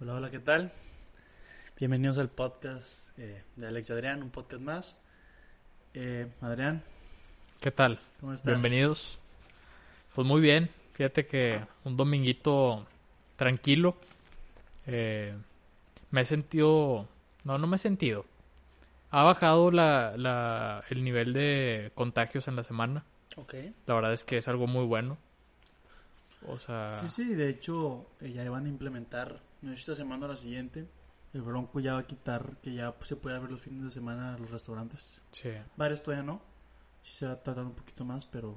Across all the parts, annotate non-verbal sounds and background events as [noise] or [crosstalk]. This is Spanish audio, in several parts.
Hola, hola, ¿qué tal? Bienvenidos al podcast eh, de Alex Adrián, un podcast más. Eh, Adrián, ¿Qué tal? ¿cómo estás? Bienvenidos. Pues muy bien. Fíjate que un dominguito tranquilo. Eh, me he sentido... No, no me he sentido. Ha bajado la, la- el nivel de contagios en la semana. Ok. La verdad es que es algo muy bueno. O sea... Sí, sí, de hecho, eh, ya van a implementar, no sé si esta semana o la siguiente, el Bronco ya va a quitar que ya se puede abrir los fines de semana los restaurantes. sí. Bares todavía no. Sí se va a tardar un poquito más, pero...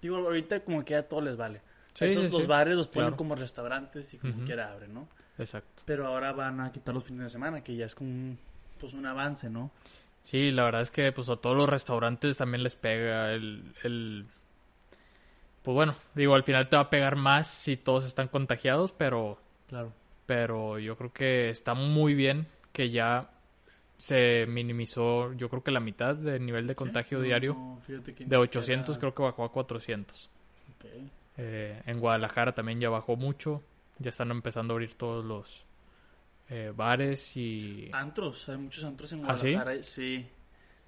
Digo, ahorita como que a todos les vale. Sí, Esos sí, los sí. bares los ponen Claro. como restaurantes y como quiera abren, ¿no? Exacto. Pero ahora van a quitar los fines de semana, que ya es como un, pues un avance, ¿no? Sí, la verdad es que pues a todos los restaurantes también les pega el, el... Pues bueno, digo, al final te va a pegar más si todos están contagiados, pero... Claro. pero yo creo que está muy bien que ya se minimizó, yo creo que la mitad del nivel de contagio Sí, diario. no, De 800 siquiera- creo que bajó a 400. Ok. Eh, en Guadalajara también ya bajó mucho. Ya están empezando a abrir todos los eh, bares y... Antros, hay muchos antros en ¿Ah, sí? Guadalajara. sí?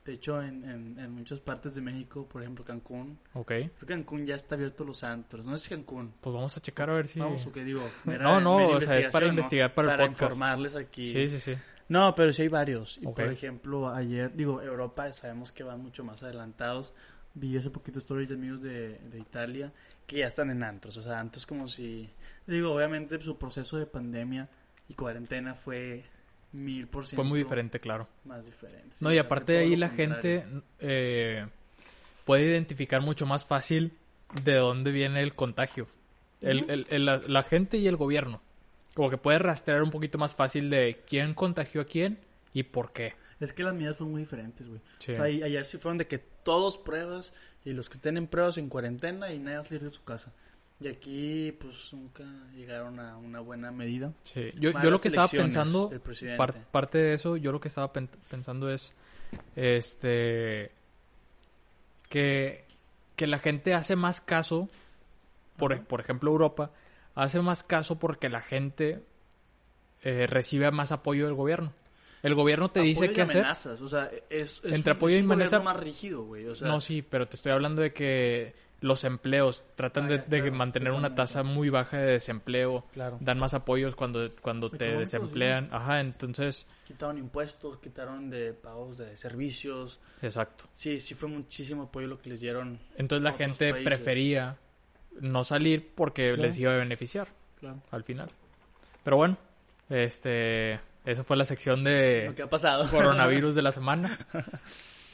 De hecho, en, en, en muchas partes de México, por ejemplo Cancún, Ok, creo que Cancún ya está abierto los antros. No es Cancún. pues vamos a checar a ver si... Vamos, o qué digo. [laughs] Mera- No, no, o sea, es para investigar para el podcast. informarles aquí. Sí, sí, sí. No, pero sí hay varios. Y Ok. por ejemplo, ayer, digo, Europa, sabemos que van mucho más adelantados. Vi hace poquito stories de amigos de, de Italia que ya están en antros. O sea, antros como si. Digo, obviamente su proceso de pandemia y cuarentena fue mil por ciento. Fue muy diferente, claro. Más diferente. No, y aparte de ahí la contrario. gente eh, puede identificar mucho más fácil de dónde viene el contagio. El- el- el- la, la gente y el gobierno. Como que puede rastrear un poquito más fácil de quién contagió a quién y por qué. Es que las medidas son muy diferentes, güey. Sí. O sea, ahí- allá sí fueron de que todos pruebas y los que tienen pruebas en cuarentena y nadie va a salir de su casa. Y aquí, pues, nunca llegaron a una buena medida. Sí. Yo, yo lo que estaba pensando, par- parte de eso, yo lo que estaba pen- pensando es, este, que, que la gente hace más caso, por, Ajá. por ejemplo Europa, hace más caso porque la gente eh, recibe más apoyo del gobierno. El gobierno te dice Apoyo y qué hacer. amenazas, o sea, es, es Entre un, apoyo es y un amenaza- más rígido, güey. O sea, no, sí, pero te estoy hablando de que los empleos tratan de, Ah, de claro, mantener una tasa muy baja de desempleo. claro. Dan más apoyos cuando, cuando te desemplean. Ajá, entonces, Quitaron impuestos, quitaron de pagos de servicios. exacto. Sí, sí fue muchísimo apoyo lo que les dieron. Entonces la gente países. prefería no salir porque Claro. les iba a beneficiar Claro. al final. Pero bueno, este, esa fue la sección de Lo que ha pasado. coronavirus [laughs] de la semana.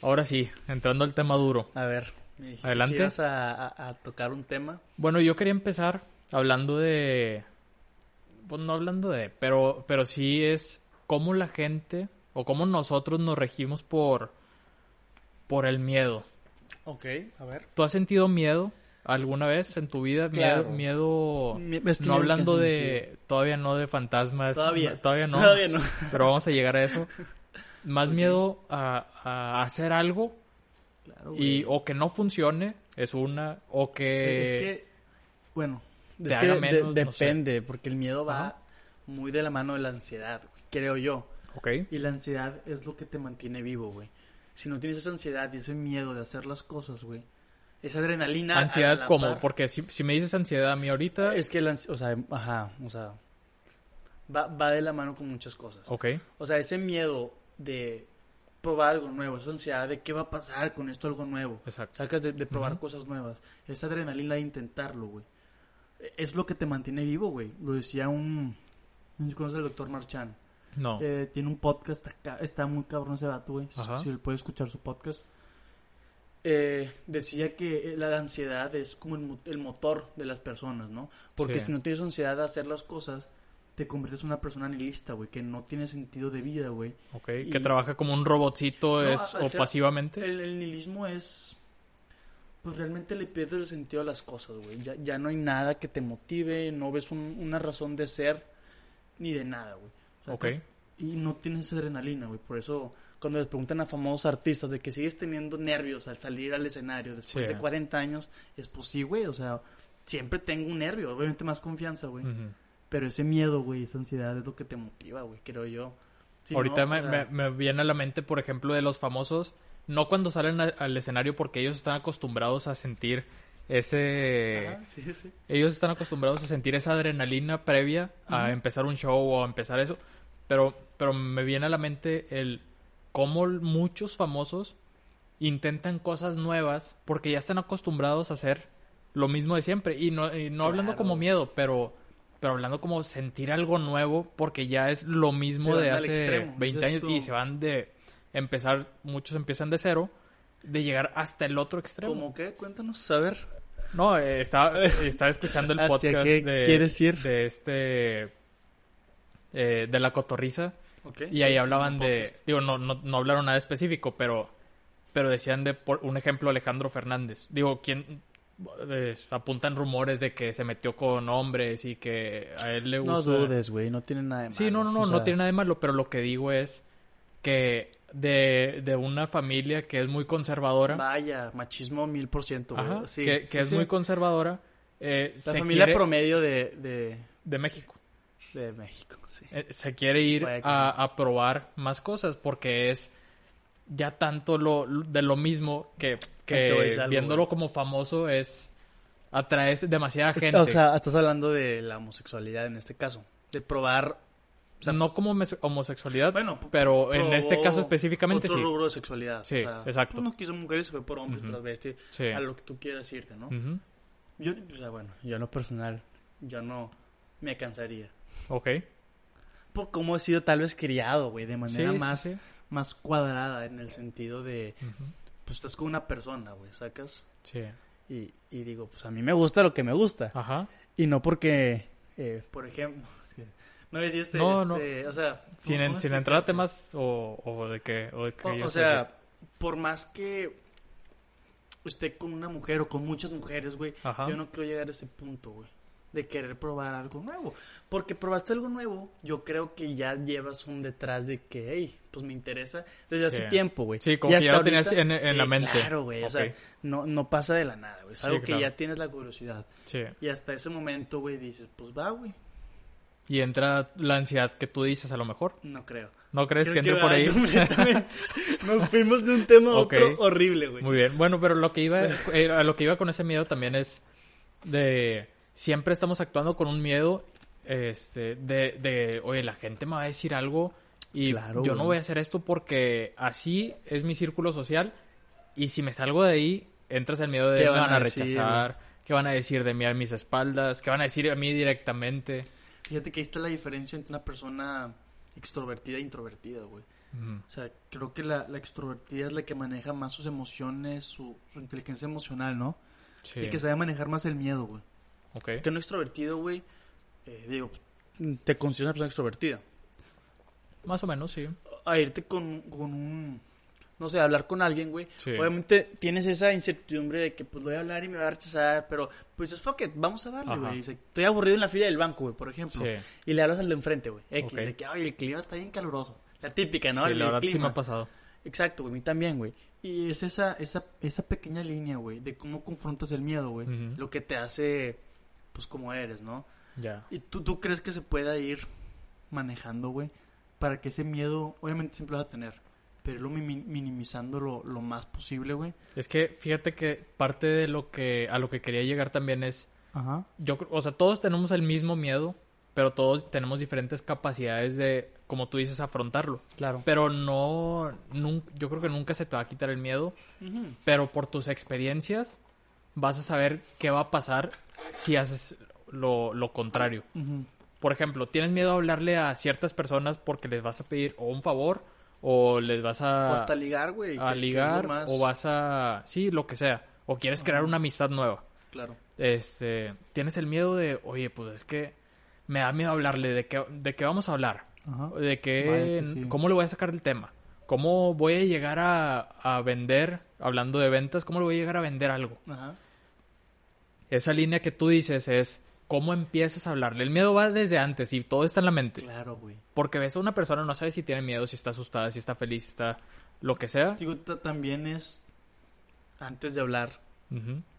Ahora sí, entrando al tema duro. A ver, me dijiste Adelante. que ibas a, a- a tocar un tema. Bueno, yo quería empezar hablando de, pues no hablando de, pero, pero sí es cómo la gente o cómo nosotros nos regimos por, por el miedo. Ok, a ver. ¿Tú has sentido miedo alguna vez en tu vida? Claro. Miedo, miedo Mi- es que no hablando de, todavía no de fantasmas. Todavía. no, todavía no. Todavía no. Pero vamos a llegar a eso. [laughs] Más miedo a, a hacer algo Claro, y o que no funcione, es una, o que... Es que, bueno, es que de- menos, no sé. depende, porque el miedo va Ajá. muy de la mano de la ansiedad, güey, creo yo. Ok, Y la ansiedad es lo que te mantiene vivo, güey. Si no tienes esa ansiedad y ese miedo de hacer las cosas, güey, esa adrenalina. ansiedad como, par- porque si, si me dices ansiedad a mí ahorita... Es que la o sea, ajá, o sea, va, va de la mano con muchas cosas. Ok, O sea, ese miedo de probar algo nuevo, esa ansiedad de qué va a pasar con esto algo nuevo. exacto. Sacas de, de probar Ujú. cosas nuevas. Esa adrenalina de intentarlo, güey. Es lo que te mantiene vivo, güey. Lo decía un... No conoces al doctor Marchand. No. Eh, tiene un podcast, acá, está muy cabrón ese vato, güey. Si él puede escuchar su podcast. Eh, decía que la ansiedad es como el, el motor de las personas, ¿no? Porque Sí. si no tienes ansiedad de hacer las cosas, te conviertes en una persona nihilista, güey, que no tiene sentido de vida, güey. Ok, y- que trabaja como un robotcito No, es, o ser- pasivamente. El, el nihilismo es. Pues realmente le pierdes el sentido a las cosas, güey. Ya, ya no hay nada que te motive, no ves un- una razón de ser ni de nada, güey. ¿Sacas? Ok. Y no tienes adrenalina, güey. Por eso, cuando les preguntan a famosos artistas de que sigues teniendo nervios al salir al escenario después Sí. de 40 años, es pues sí, güey. O sea, siempre tengo un nervio, obviamente más confianza, güey. Ujú. Pero ese miedo, güey, esa ansiedad es lo que te motiva, güey, creo yo. Si Ahorita no, me, o sea, me- me viene a la mente, por ejemplo, de los famosos, no cuando salen a- al escenario porque ellos están acostumbrados a sentir ese... ajá, sí, sí. Ellos están acostumbrados a sentir esa adrenalina previa a empezar un show o a empezar eso. Pero, pero me viene a la mente el cómo muchos famosos intentan cosas nuevas porque ya están acostumbrados a hacer lo mismo de siempre. Y no, y no hablando como miedo, pero, pero hablando como sentir algo nuevo porque ya es lo mismo de hace extremo, 20 dices años tú. y se van de empezar, muchos empiezan de cero, de llegar hasta el otro extremo. ¿Cómo qué? Cuéntanos, a ver. No, eh, estaba, estaba escuchando el [laughs] ¿Hacia podcast qué de, quieres ir? de este eh, de la cotorriza y ahí hablaban de digo no, no no hablaron nada específico pero pero decían de por un ejemplo Alejandro Fernández digo quién eh, apuntan rumores de que se metió con hombres y que a él le gusta No dudes, güey, no tiene nada de malo. sí no no no O no tiene nada de malo pero lo que digo es que de, de una familia que es muy conservadora Vaya, machismo mil por ciento, güey. Sí, que, que sí, es sí. muy conservadora eh, La se familia quiere- promedio de, de, de México de México, sí. eh, se quiere ir a probar más cosas porque es ya tanto lo de lo mismo que, que algo, viéndolo güey. como famoso es atraes demasiada gente O sea, estás hablando de la homosexualidad en este caso. De probar. no como homosexualidad Bueno, pero en este caso específicamente otro sí rubro de sexualidad. Sí, o sea, exacto. No quiso mujeres, se fue por hombres, Ujú. transvesti, Sí. a lo que tú quieras irte, ¿no? Ujú. Yo, o sea, bueno, yo en lo personal, yo no me cansaría. ok Por cómo he sido tal vez criado, güey, de manera sí, más. Más cuadrada en el sentido de, pues estás con una persona, güey, sacas. Sí. Y, y digo, pues a mí me gusta lo que me gusta. ajá Y no porque, eh, por ejemplo, [laughs] es no decía este, No, este, o sea, sin, ¿cómo- en- cómo sin entrar a temas o, o de que o de que O, ya o sé sea, por más que esté con una mujer o con muchas mujeres, güey, Ajá. yo no quiero llegar a ese punto, güey, de querer probar algo nuevo. Porque probaste algo nuevo, yo creo que ya llevas un detrás de que, hey, pues me interesa desde hace tiempo, güey. Sí, como Y que ya lo tenías en- en Sí, la mente. Claro, güey, o sea, no, no pasa de la nada, güey, es Sí, algo que ya tienes la curiosidad. sí Y hasta ese momento, güey, dices, pues va, güey, y entra la ansiedad que tú dices a lo mejor no creo. no crees Creo que entre por ahí [laughs] completamente. [laughs] Nos fuimos de un tema a otro horrible, güey. Muy bien, bueno, pero lo que iba, [laughs] eh, a lo que iba con ese miedo también es de siempre estamos actuando con un miedo, este, de, de, oye, la gente me va a decir algo y Claro, yo no voy a hacer esto porque así es mi círculo social y si me salgo de ahí entras el miedo de ¿Qué me van van a decir, rechazar, qué van a decir de mí a mis espaldas, qué van a decir a mí directamente. Fíjate que ahí está la diferencia entre una persona extrovertida e introvertida, güey. O sea, creo que la, la extrovertida es la que maneja más sus emociones, su, su inteligencia emocional, ¿no? Sí, Y que sabe manejar más el miedo, güey. Ok. Que un extrovertido, güey, eh, digo, te consideras una persona extrovertida. Más o menos, sí. A irte con, con un, no sé, hablar con alguien, güey. Sí. Obviamente tienes esa incertidumbre de que pues voy a hablar y me va a rechazar, pero pues es fuck it, vamos a darle, güey. O sea, Estoy aburrido en la fila del banco, güey, por ejemplo. Sí. Y le hablas al de enfrente, güey. X, Ok. de que, ay, el clima está bien caluroso. La típica, ¿no? Sí, El la verdad sí me clima. ha pasado. Exacto, güey, a mí también, güey. Y es esa, esa, esa pequeña línea, güey, de cómo confrontas el miedo, güey. Lo que te hace, pues, como eres, ¿no? Ya. ¿Y tú, tú crees que se pueda ir manejando, güey? Para que ese miedo, obviamente siempre lo vas a tener, pero mimi- minimizando lo, lo más posible, güey. Es que fíjate que parte de lo que a lo que quería llegar también es Ajá. yo, o sea, todos tenemos el mismo miedo, pero todos tenemos diferentes capacidades de, como tú dices, afrontarlo. Claro. Pero no, nun- yo creo que nunca se te va a quitar el miedo, pero por tus experiencias vas a saber qué va a pasar si haces lo, lo contrario. Por ejemplo, tienes miedo a hablarle a ciertas personas porque les vas a pedir o un favor o les vas a, O hasta ligar, güey. a que- ligar o vas a... Sí, lo que sea. O quieres crear una amistad nueva. Claro. Este, tienes el miedo de, oye, pues es que me da miedo hablarle, ¿de qué, de qué vamos a hablar? Ajá. ¿De qué, Vaya que sí. cómo le voy a sacar el tema? ¿Cómo voy a llegar a, a vender, hablando de ventas, cómo le voy a llegar a vender algo? Ajá. Esa línea que tú dices es, ¿cómo empiezas a hablarle? El miedo va desde antes y todo está en la mente. Claro, güey. Porque ves a una persona, no sabes si tiene miedo, si está asustada, si está feliz, si está lo que sea. Digo, ta- también es, antes de hablar,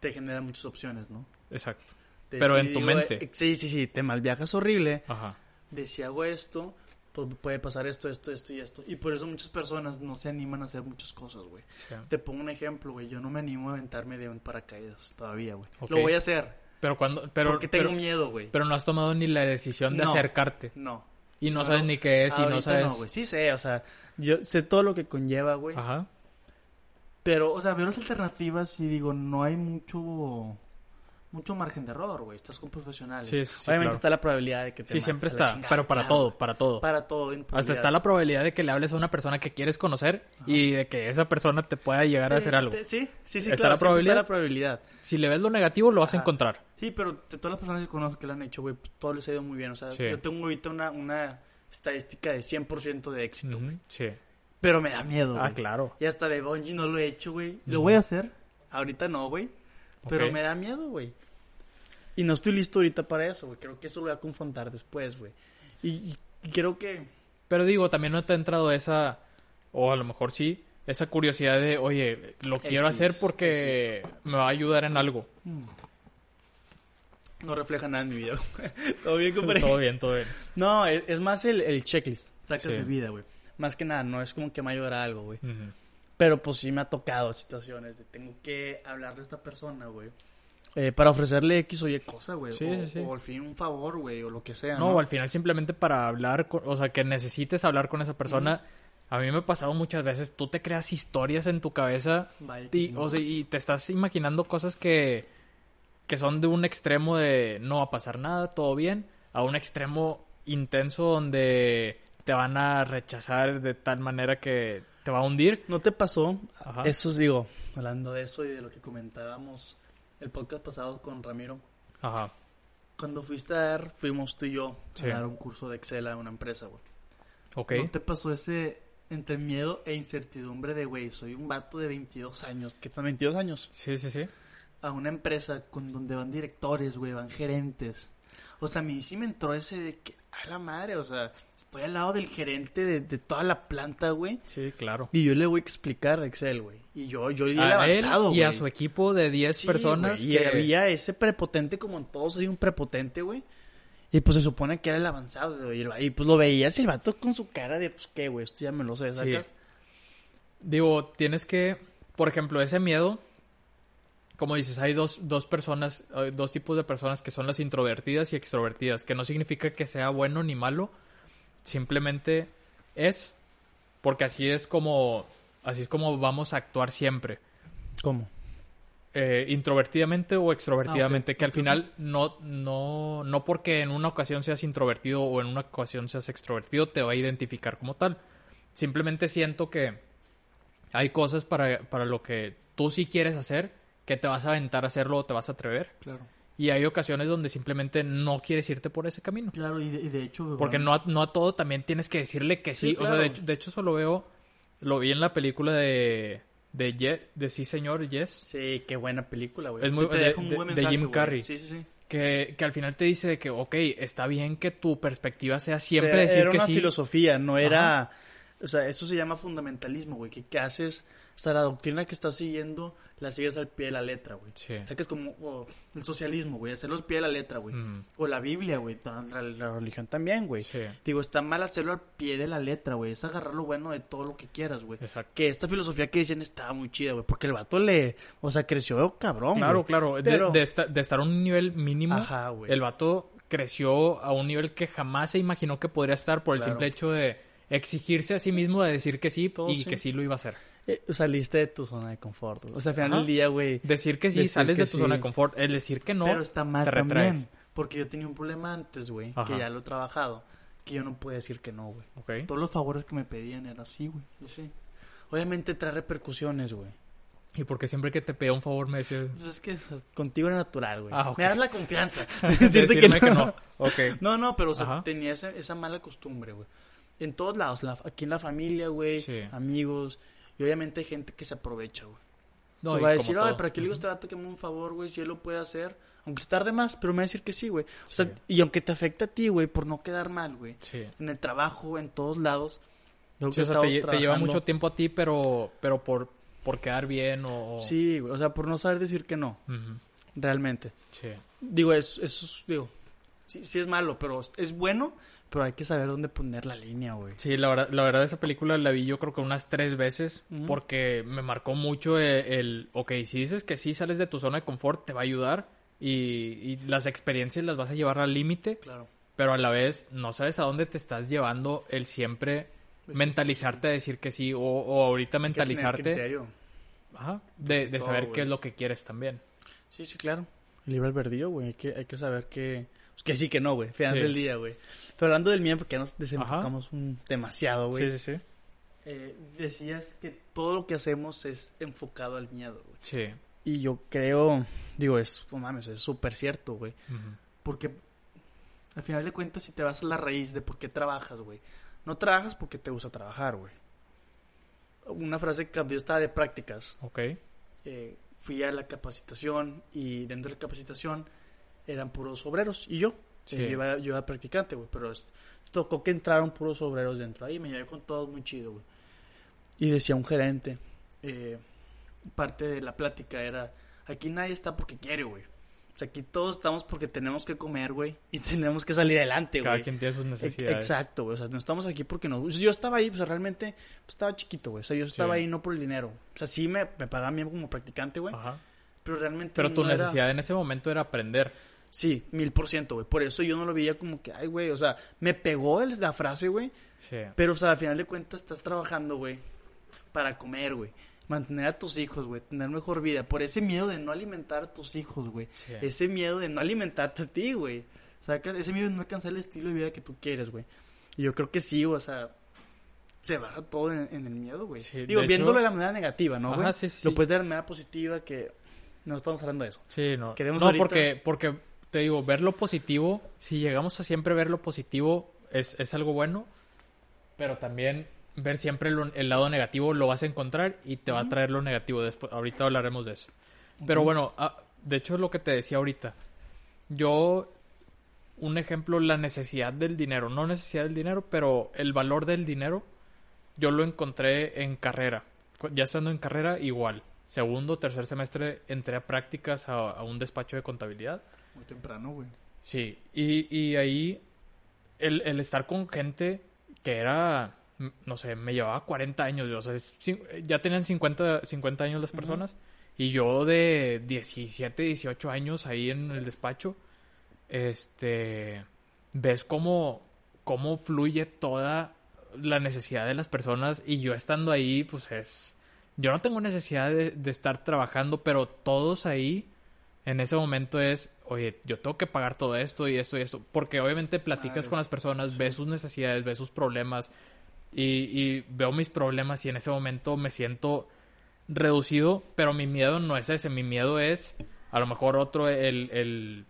te genera muchas opciones, ¿no? Exacto. Pero si en tu digo, mente. eh, sí, sí, sí, te malviajas horrible. Ajá. De si hago esto, puede pasar esto, esto, esto y esto. Y por eso muchas personas no se animan a hacer muchas cosas, güey. Te pongo un ejemplo, güey. Yo no me animo a aventarme de un paracaídas todavía, güey. Lo voy a hacer. Pero cuando, pero, porque tengo pero, miedo, güey. pero no has tomado ni la decisión de No. acercarte. No. Y no, sabes ni qué es y no sabes. no, güey. Sí sé, o sea, yo sé todo lo que conlleva, güey. Ajá. Pero, o sea, veo las alternativas y digo, no hay mucho mucho margen de error, güey. Estás con profesionales. Sí, sí, Obviamente claro. está la probabilidad de que te Sí, siempre está. chingada, Pero para claro, todo, para todo. Para todo. Hasta está la probabilidad de que le hables a una persona que quieres conocer y de que esa persona te pueda llegar a hacer algo. te- sí, sí, sí, ¿Está claro. la probabilidad? Está la probabilidad. Si le ves lo negativo, lo vas a encontrar. Sí, pero de todas las personas que conozco que lo han hecho, güey, pues, todo les ha ido muy bien. O sea, Sí. yo tengo ahorita una, una estadística de 100% de éxito, Sí. Pero me da miedo, Ah, claro. Y hasta de Bungie no lo he hecho, güey. Lo voy a hacer. Ahorita no, güey. Pero me da miedo, güey. Y no estoy listo ahorita para eso, güey. Creo que eso lo voy a confrontar después, güey. Y, creo que... Pero digo, también no te ha entrado esa, o a lo mejor sí, esa curiosidad de, oye, lo quiero X, hacer porque me va a ayudar en algo. No refleja nada en mi vida. [laughs] Todo bien, compadre. Todo bien, todo bien. No, es, es más el, el checklist. Sacas Sí. de vida, güey. Más que nada, no es como que me ayudará algo, güey. Pero pues sí me ha tocado situaciones de tengo que hablarle a esta persona, güey. Eh, para ofrecerle X o Y cosa, güey. Sí, o, sí, o al fin un favor, güey, o lo que sea. No, No, o al final simplemente para hablar, con- o sea, que necesites hablar con esa persona. A mí me ha pasado muchas veces, tú te creas historias en tu cabeza Vaya y, o sea, y te estás imaginando cosas que, que son de un extremo de no va a pasar nada, todo bien, a un extremo intenso donde te van a rechazar de tal manera que te va a hundir. ¿No te pasó? Ajá. Eso os digo, hablando de eso y de lo que comentábamos el podcast pasado con Ramiro. Ajá. Cuando fuiste a dar, fuimos tú y yo Sí. a dar un curso de Excel a una empresa, güey. Ok. ¿No te pasó ese entre miedo e incertidumbre de, güey, soy un vato de 22 años, que son 22 años, Sí, sí, sí. a una empresa con donde van directores, güey, van gerentes? O sea, a mí sí me entró ese de que, a la madre, o sea, estoy al lado del gerente de, de toda la planta, güey. Sí, claro. Y yo le voy a explicar Excel, güey. Y yo, yo el A él avanzado, y a su equipo de 10 Sí, personas. Y había ese prepotente como en todos hay un prepotente, güey. Y pues se supone que era el avanzado. Y pues lo veías el vato con su cara de, pues qué, güey, esto ya me lo sé, ¿sacas? Digo, tienes que, por ejemplo, ese miedo, como dices, hay dos, dos personas, hay dos tipos de personas que son las introvertidas y extrovertidas, que no significa que sea bueno ni malo, simplemente es, porque así es como, así es como vamos a actuar siempre, ¿Cómo? eh, introvertidamente o extrovertidamente, Ah, que al final no, no, no porque en una ocasión seas introvertido o en una ocasión seas extrovertido te va a identificar como tal. Simplemente siento que hay cosas para, para lo que tú sí quieres hacer, que te vas a aventar a hacerlo o te vas a atrever. Claro. Y hay ocasiones donde simplemente no quieres irte por ese camino. Claro, y de, y de hecho, Porque no a, no a todo también tienes que decirle que sí. Sí, O sea, claro. de hecho, de hecho eso lo veo, lo vi en la película de, de, Ye- de Sí Señor Yes. Sí, qué buena película, güey. Es muy- Te de- deja un de- buen de mensaje, Jim güey. Carrey. Sí, sí, sí. Que, que al final te dice de que, ok, está bien que tu perspectiva sea siempre O sea, decir era que una sí. filosofía, no era... O sea, eso se llama fundamentalismo, güey. Que, que haces... O sea, la doctrina que estás siguiendo la sigues al pie de la letra, güey. Sí. O sea, que es como o, el socialismo, güey. Hacerlo al pie de la letra, güey. Mm. O la Biblia, güey. La, religión también, güey. Sí. Digo, está mal hacerlo al pie de la letra, güey. Es agarrar lo bueno de todo lo que quieras, güey. Exacto. Que esta filosofía que dicen estaba muy chida, güey. Porque el vato le... O sea, creció cabrón, Claro, claro. De, Pero- de esta- de estar a un nivel mínimo, Ajá, güey. el vato creció a un nivel que jamás se imaginó que podría estar por el Claro. simple hecho de exigirse a sí, mismo de decir que sí Todo y sí. que sí lo iba a hacer. Eh, saliste de tu zona de confort. güey. O sea, al final del día, güey... Decir que sí, Decir sales que de tu sí. zona de confort. El decir que no pero está mal te retraes. también. Porque yo tenía un problema antes, güey, que ya lo he trabajado, que yo no puedo decir que no, güey. Todos los favores que me pedían era así, güey. Sí. Obviamente trae repercusiones, güey. Y porque siempre que te pedía un favor me decías... Pues es que contigo era natural, güey. Ah. Me das la confianza. de [laughs] de decirte que no. Ok. No, no, pero o sea, Ajá. tenía esa, esa mala costumbre, güey. En todos lados, la- aquí en la familia, güey, Sí. amigos. Y obviamente hay gente que se aprovecha, güey. No, va a decir, ay, ¿para qué le digo a este vato que me un favor, güey? Si él lo puede hacer. Aunque se tarde más, pero me va a decir que sí, güey. O sea, y aunque te afecte a ti, güey, por no quedar mal, güey. Sí. En el trabajo, en todos lados. Yo Sí, que o sea, te, lle- te lleva mucho tiempo a ti, pero, pero por, por quedar bien o... Sí, güey. O sea, por no saber decir que no. Ujú. Realmente. Sí. Digo, eso, eso es, digo, sí, sí es malo, pero es bueno, pero hay que saber dónde poner la línea, güey. Sí, la verdad, la verdad esa película la vi yo creo que unas tres veces porque me marcó mucho el, el, ok, si dices que sí sales de tu zona de confort, te va a ayudar y, y las experiencias las vas a llevar al límite, Claro. pero a la vez no sabes a dónde te estás llevando el siempre Pues sí. mentalizarte a decir que sí o, o ahorita mentalizarte ajá, de, de Todo, saber qué es lo que quieres también. Sí, sí, claro. El libre albedrío, güey. Hay que, hay que saber que... pues, que sí, que no, güey. Final Sí. del día, güey. Pero hablando del miedo, porque ya nos desenfocamos un, demasiado, güey. Sí, sí, sí. Eh, decías que todo lo que hacemos es enfocado al miedo, güey. Sí. Y yo creo... Digo, es... No mames, es súper cierto, güey. Porque al final de cuentas, si te vas a la raíz de por qué trabajas, güey. No trabajas porque te gusta trabajar, güey. Una frase que yo estaba de prácticas, Ok. eh, fui a la capacitación y dentro de la capacitación eran puros obreros. Y yo, Sí. eh, yo, iba, yo era practicante, güey. Pero tocó que entraron puros obreros dentro. Ahí me llevé con todos muy chido, güey. Y decía un gerente, eh, parte de la plática era, aquí nadie está porque quiere, güey. O sea, aquí todos estamos porque tenemos que comer, güey. Y [laughs] tenemos que salir adelante, Cada güey. quien tiene sus necesidades. Exacto, güey. O sea, no estamos aquí porque no. Yo estaba ahí, pues realmente pues, estaba chiquito, güey. O sea, yo estaba Sí. ahí no por el dinero. O sea, sí me, me pagaban bien como practicante, güey. Ajá. Pero realmente. Pero tu no era- necesidad en ese momento era aprender. Sí, mil por ciento, güey. Por eso yo no lo veía como que, ay, güey. O sea, me pegó el- la frase, güey. Sí. Pero, o sea, al final de cuentas estás trabajando, güey. Para comer, güey. Mantener a tus hijos, güey. Tener mejor vida. Por ese miedo de no alimentar a tus hijos, güey. Sí. Ese miedo de no alimentarte a ti, güey. O sea, ese miedo de no alcanzar el estilo de vida que tú quieres, güey. Y yo creo que sí, o sea, se baja todo en, en el miedo, güey. Sí, Digo, de viéndolo hecho- de la manera negativa, ¿no, güey? sí, sí, Lo puedes ver de manera positiva que no estamos hablando de eso. Sí, no. Queremos no, ahorita- porque, porque te digo, ver lo positivo, si llegamos a siempre ver lo positivo, es, es algo bueno, pero también ver siempre lo- el lado negativo lo vas a encontrar y te va a traer lo negativo. Después, ahorita hablaremos de eso. Pero bueno, ah, de hecho es lo que te decía ahorita. Yo, un ejemplo, la necesidad del dinero, no necesidad del dinero, pero el valor del dinero, yo lo encontré en carrera. Ya estando en carrera, igual. Segundo, tercer semestre entré a prácticas a, a un despacho de contabilidad. Muy temprano, güey. Sí, y, y ahí el, el estar con gente que era, no sé, me llevaba 40 años, o sea, ya tenían 50, 50 años las personas, y yo de 17, 18 años ahí en el despacho, este, ves cómo, cómo fluye toda la necesidad de las personas, y yo estando ahí, pues es, yo no tengo necesidad de, de estar trabajando, pero todos ahí en ese momento es, oye, yo tengo que pagar todo esto y esto y esto, porque obviamente platicas con las personas, ves sus necesidades, ves sus problemas y, y veo mis problemas y en ese momento me siento reducido, pero mi miedo no es ese, mi miedo es a lo mejor otro, el, el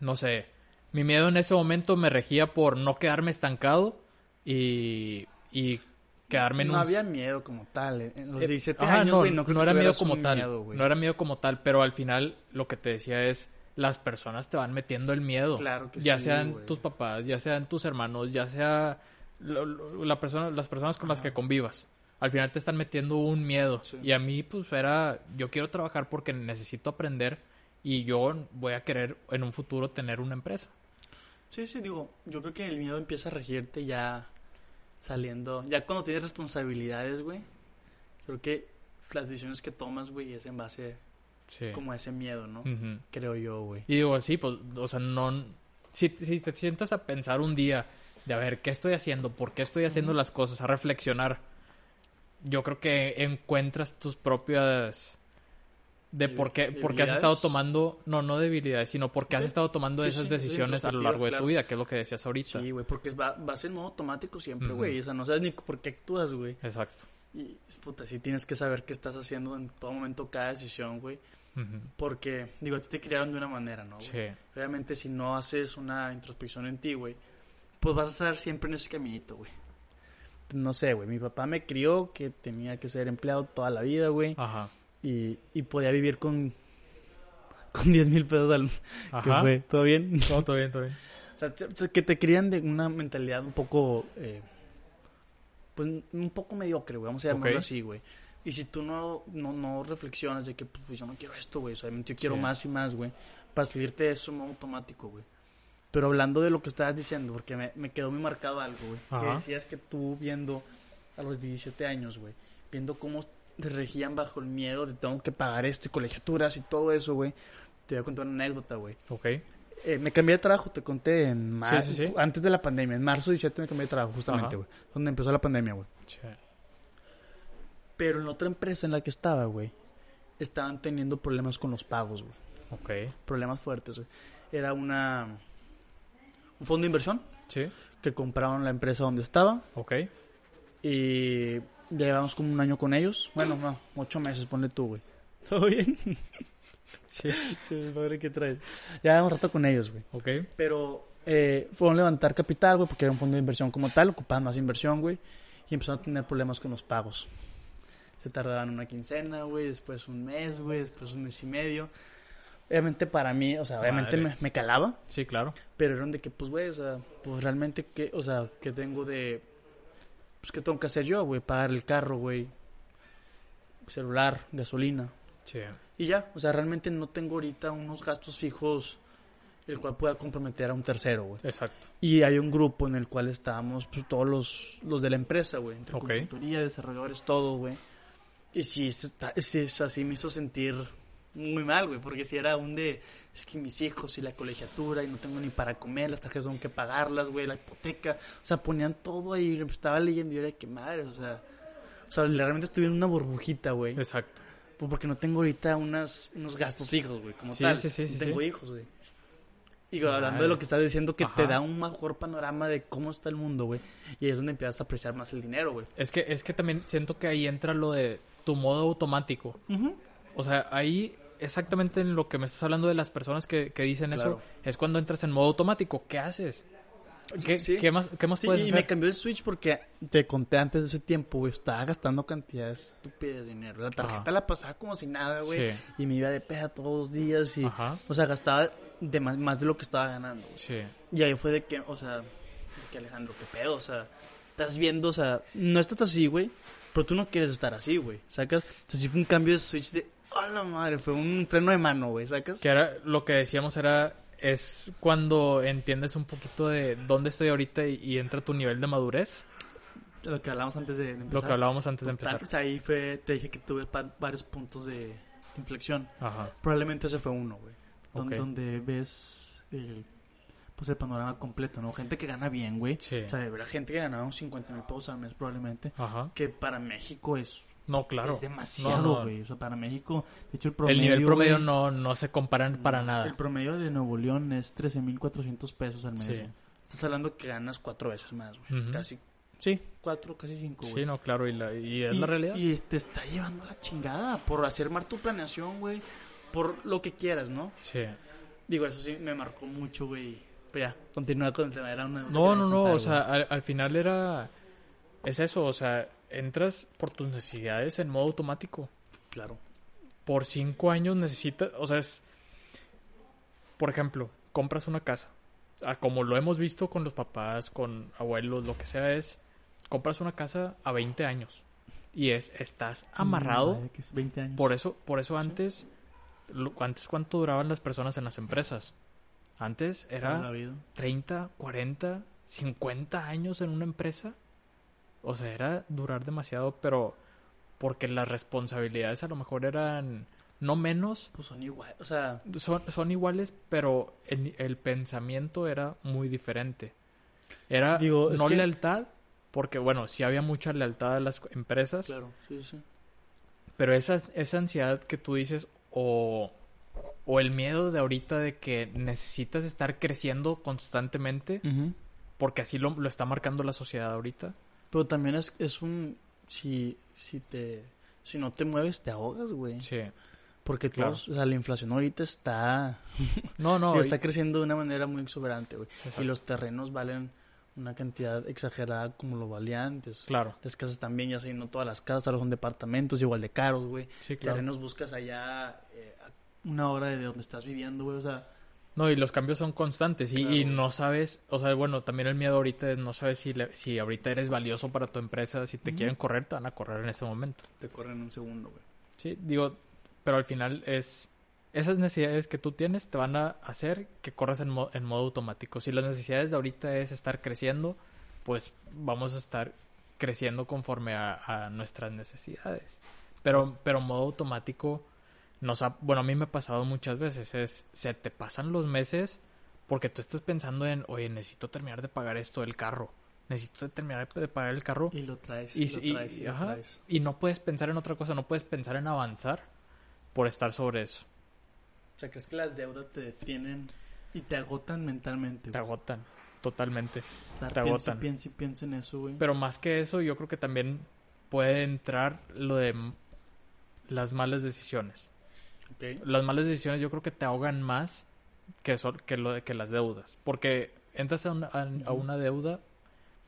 no sé, mi miedo en ese momento me regía por no quedarme estancado y, y quedarme en no un había miedo como tal. eh, En los eh, 17 ajá, años, no, güey, no, creo que era miedo como tal. miedo, no era miedo como tal, pero al final lo que te decía es las personas te van metiendo el miedo. Claro que ya sí, sean tus papás, ya sean tus hermanos, ya sea lo- lo- la persona, las personas con las que convivas. Al final te están metiendo un miedo. Sí. Y a mí, pues, era, yo quiero trabajar porque necesito aprender y yo voy a querer en un futuro tener una empresa. Sí, sí, digo, yo creo que el miedo empieza a regirte ya saliendo, ya cuando tienes responsabilidades, güey. Creo que las decisiones que tomas, güey, es en base Sí. como a ese miedo, ¿no? Creo yo, güey. Y digo, sí, pues, o sea, no... Si, si te sientas a pensar un día de, a ver, ¿qué estoy haciendo? ¿Por qué estoy haciendo las cosas? A reflexionar. Yo creo que encuentras tus propias... de ¿De- por qué, por qué has estado tomando, no, no debilidades, sino por qué has estado tomando Sí, esas sí, decisiones a lo largo de tu vida, que es lo que decías ahorita. Sí, güey, porque va, vas en modo automático siempre, güey. O sea, no sabes ni por qué actúas, güey. Exacto. Y, puta, sí tienes que saber qué estás haciendo en todo momento, cada decisión, güey. Porque, digo, a ti te criaron de una manera, ¿no? Sí. Obviamente, si no haces una introspección en ti, güey, pues vas a estar siempre en ese caminito, güey. No sé, güey. Mi papá me crió que tenía que ser empleado toda la vida, güey. Ajá. Y, y podía vivir con, con 10 mil pesos al ¿Qué Ajá. fue? ¿Todo bien? Todo, todo bien, todo bien. [laughs] O sea, o sea, que te crían de una mentalidad un poco, eh, pues un poco mediocre, güey, vamos a llamarlo Ok. así, güey. Y si tú no, no, no reflexionas de que, pues yo no quiero esto, güey, solamente yo quiero Sí. más y más, güey, para salirte de eso modo automático, güey. Pero hablando de lo que estabas diciendo, porque me, me quedó muy marcado algo, güey. Que decías que tú viendo a los 17 años, güey, viendo cómo regían bajo el miedo de tengo que pagar esto y colegiaturas y todo eso, güey. Te voy a contar una anécdota, güey. Ok. Eh, me cambié de trabajo, te conté en mar- Sí, sí, sí. antes de la pandemia, en marzo 17 me cambié de trabajo justamente, güey, donde empezó la pandemia, güey. Sí. Pero en la otra empresa en la que estaba, güey, estaban teniendo problemas con los pagos, güey. Ok. Problemas fuertes, güey. Era una un fondo de inversión Sí. que compraron la empresa donde estaba Ok. y llevamos como un año con ellos. Bueno, no, ocho meses, ponle tú, güey. ¿Todo bien? [laughs] Sí. Sí, padre, ¿qué traes? Ya llevamos rato con ellos, güey. Ok. Pero eh, fueron a levantar capital, güey, porque era un fondo de inversión como tal, ocupaban más inversión, güey, y empezaron a tener problemas con los pagos. Se tardaban una quincena, güey, después un mes, güey, después un mes y medio. Obviamente para mí, o sea, obviamente me calaba, Sí, claro. pero eran de que, pues, güey, o sea, pues realmente, que, o sea, que tengo de, pues, ¿qué tengo que hacer yo, güey? Pagar el carro, güey, celular, gasolina, Sí. y ya, o sea, realmente no tengo ahorita unos gastos fijos el cual pueda comprometer a un tercero, güey. Exacto. Y hay un grupo en el cual estábamos pues, todos los, los de la empresa, güey. Entre Ok. consultoría, desarrolladores, todo, güey. Y sí, es, está- es- es así me hizo sentir muy mal, güey. Porque si era un de, es que mis hijos y la colegiatura y no tengo ni para comer, las tarjetas tengo que pagarlas, güey, la hipoteca. O sea, ponían todo ahí. Estaba leyendo y era de que madre, o sea. O sea, realmente estuve en una burbujita, güey. Exacto. Pues porque no tengo ahorita unas, unos gastos fijos, güey, como Sí, tal. sí, sí, No sí, tengo sí. hijos, güey. Y hablando de lo que estás diciendo, que te da un mejor panorama de cómo está el mundo, güey. Y ahí es donde empiezas a apreciar más el dinero, güey. Es que, es que también siento que ahí entra lo de tu modo automático. O sea, ahí exactamente en lo que me estás hablando de las personas que, que dicen Claro. eso, es cuando entras en modo automático. ¿Qué haces? ¿Qué, Sí. qué más, qué más Sí, puedes y hacer? me cambió el Switch porque te conté antes de ese tiempo, güey. Estaba gastando cantidades estúpidas de dinero. La tarjeta Ajá. la pasaba como si nada, güey. Sí. Y me iba de peda todos los días. Y, Ajá. o sea, gastaba de más, más de lo que estaba ganando. Y ahí fue de que, o sea, de que Alejandro, qué pedo, o sea, estás viendo, o sea, no estás así, güey, pero tú no quieres estar así, güey, ¿sacas? O sea, sí fue un cambio de switch de, ¡a la madre! Fue un freno de mano, güey, ¿sacas? Que era lo que decíamos era es cuando entiendes un poquito de dónde estoy ahorita y, y entra tu nivel de madurez. Lo que hablamos antes de, empezar. Lo que hablábamos antes de empezar. sea, ahí fue, te dije que tuve pa- varios puntos de, de inflexión. Ajá. Probablemente ese fue uno, güey. Donde ves el, pues el panorama completo, ¿no? Gente que gana bien, güey. Sí. O sea, de verdad, gente que ganaba unos 50 mil pesos al mes probablemente. Ajá. Que para México es No, claro. Es demasiado, No, no. güey. O sea, para México, de hecho, el promedio. El nivel promedio no, no se comparan para nada. El promedio de Nuevo León es 13.400 pesos al mes. Sí. Estás hablando que ganas cuatro veces más, güey. Casi. Sí, cuatro, casi cinco, güey. Sí, no, claro, y, la, y es y, la realidad. Y te está llevando la chingada por hacer mal tu planeación, güey. Por lo que quieras, ¿no? Sí. Digo, eso sí me marcó mucho, güey. Pero ya, continúa con el tema. Era una. No, no, no, contar, o sea, al final era... Es eso, o sea, entras por tus necesidades en modo automático. Claro. Por cinco años necesitas, o sea, es... Por ejemplo, compras una casa. Ah, como lo hemos visto con los papás, con abuelos, lo que sea, es... Compras una casa a 20 años. Y es, estás amarrado Madre, que es 20 años. Por eso, por eso antes, lo- antes cuánto duraban las personas en las empresas. Antes era vida. 30, 40, 50 años en una empresa. O sea, era durar demasiado, pero porque las responsabilidades a lo mejor eran no menos, Pues son igual. O sea, son, son iguales, pero el, el pensamiento era muy diferente. Era Digo, no que- lealtad, porque bueno, sí había mucha lealtad a las empresas, claro, sí, sí. pero esa, esa ansiedad que tú dices, o, o el miedo de ahorita de que necesitas estar creciendo constantemente porque así lo, lo está marcando la sociedad ahorita. Pero también es, es un... Si, si te... Si no te mueves, te ahogas, güey. Sí. Porque Claro. todos, o sea, la inflación ahorita está... [laughs] No, no. y- está creciendo de una manera muy exuberante, güey. Y los terrenos valen una cantidad exagerada como lo valía antes. Claro. Las casas también, ya sé, no todas las casas, ahora son departamentos igual de caros, güey. Sí, claro. Terrenos buscas allá eh, a una hora de donde estás viviendo, güey. O sea, No, y los cambios son constantes y, y no sabes, o sea, bueno, también el miedo ahorita es no sabes si, le- si ahorita eres valioso para tu empresa, si te quieren correr, te van a correr en ese momento. te corren en un segundo, güey. Sí, digo, pero al final es esas necesidades que tú tienes te van a hacer que corras en, mo- en modo automático. Si las necesidades de ahorita es estar creciendo, pues vamos a estar creciendo conforme a, a nuestras necesidades. Pero, pero modo automático nos ha, bueno, a mí me ha pasado muchas veces, es, se te pasan los meses porque tú estás pensando en, oye, necesito terminar de pagar esto del carro, necesito terminar de pagar el carro Y lo traes, y, lo traes, y lo ajá, traes. y no puedes pensar en otra cosa, no puedes pensar en avanzar por estar sobre eso. O sea, ¿crees que las deudas te detienen y te agotan mentalmente? Te agotan totalmente. Estar te piensa, agotan. piensa y piensa en eso, güey. Pero más que eso, yo creo que también puede entrar lo de las malas decisiones. Las malas decisiones yo creo que te ahogan más que, son, que, lo de, que las deudas. Porque entras a una, a- una deuda,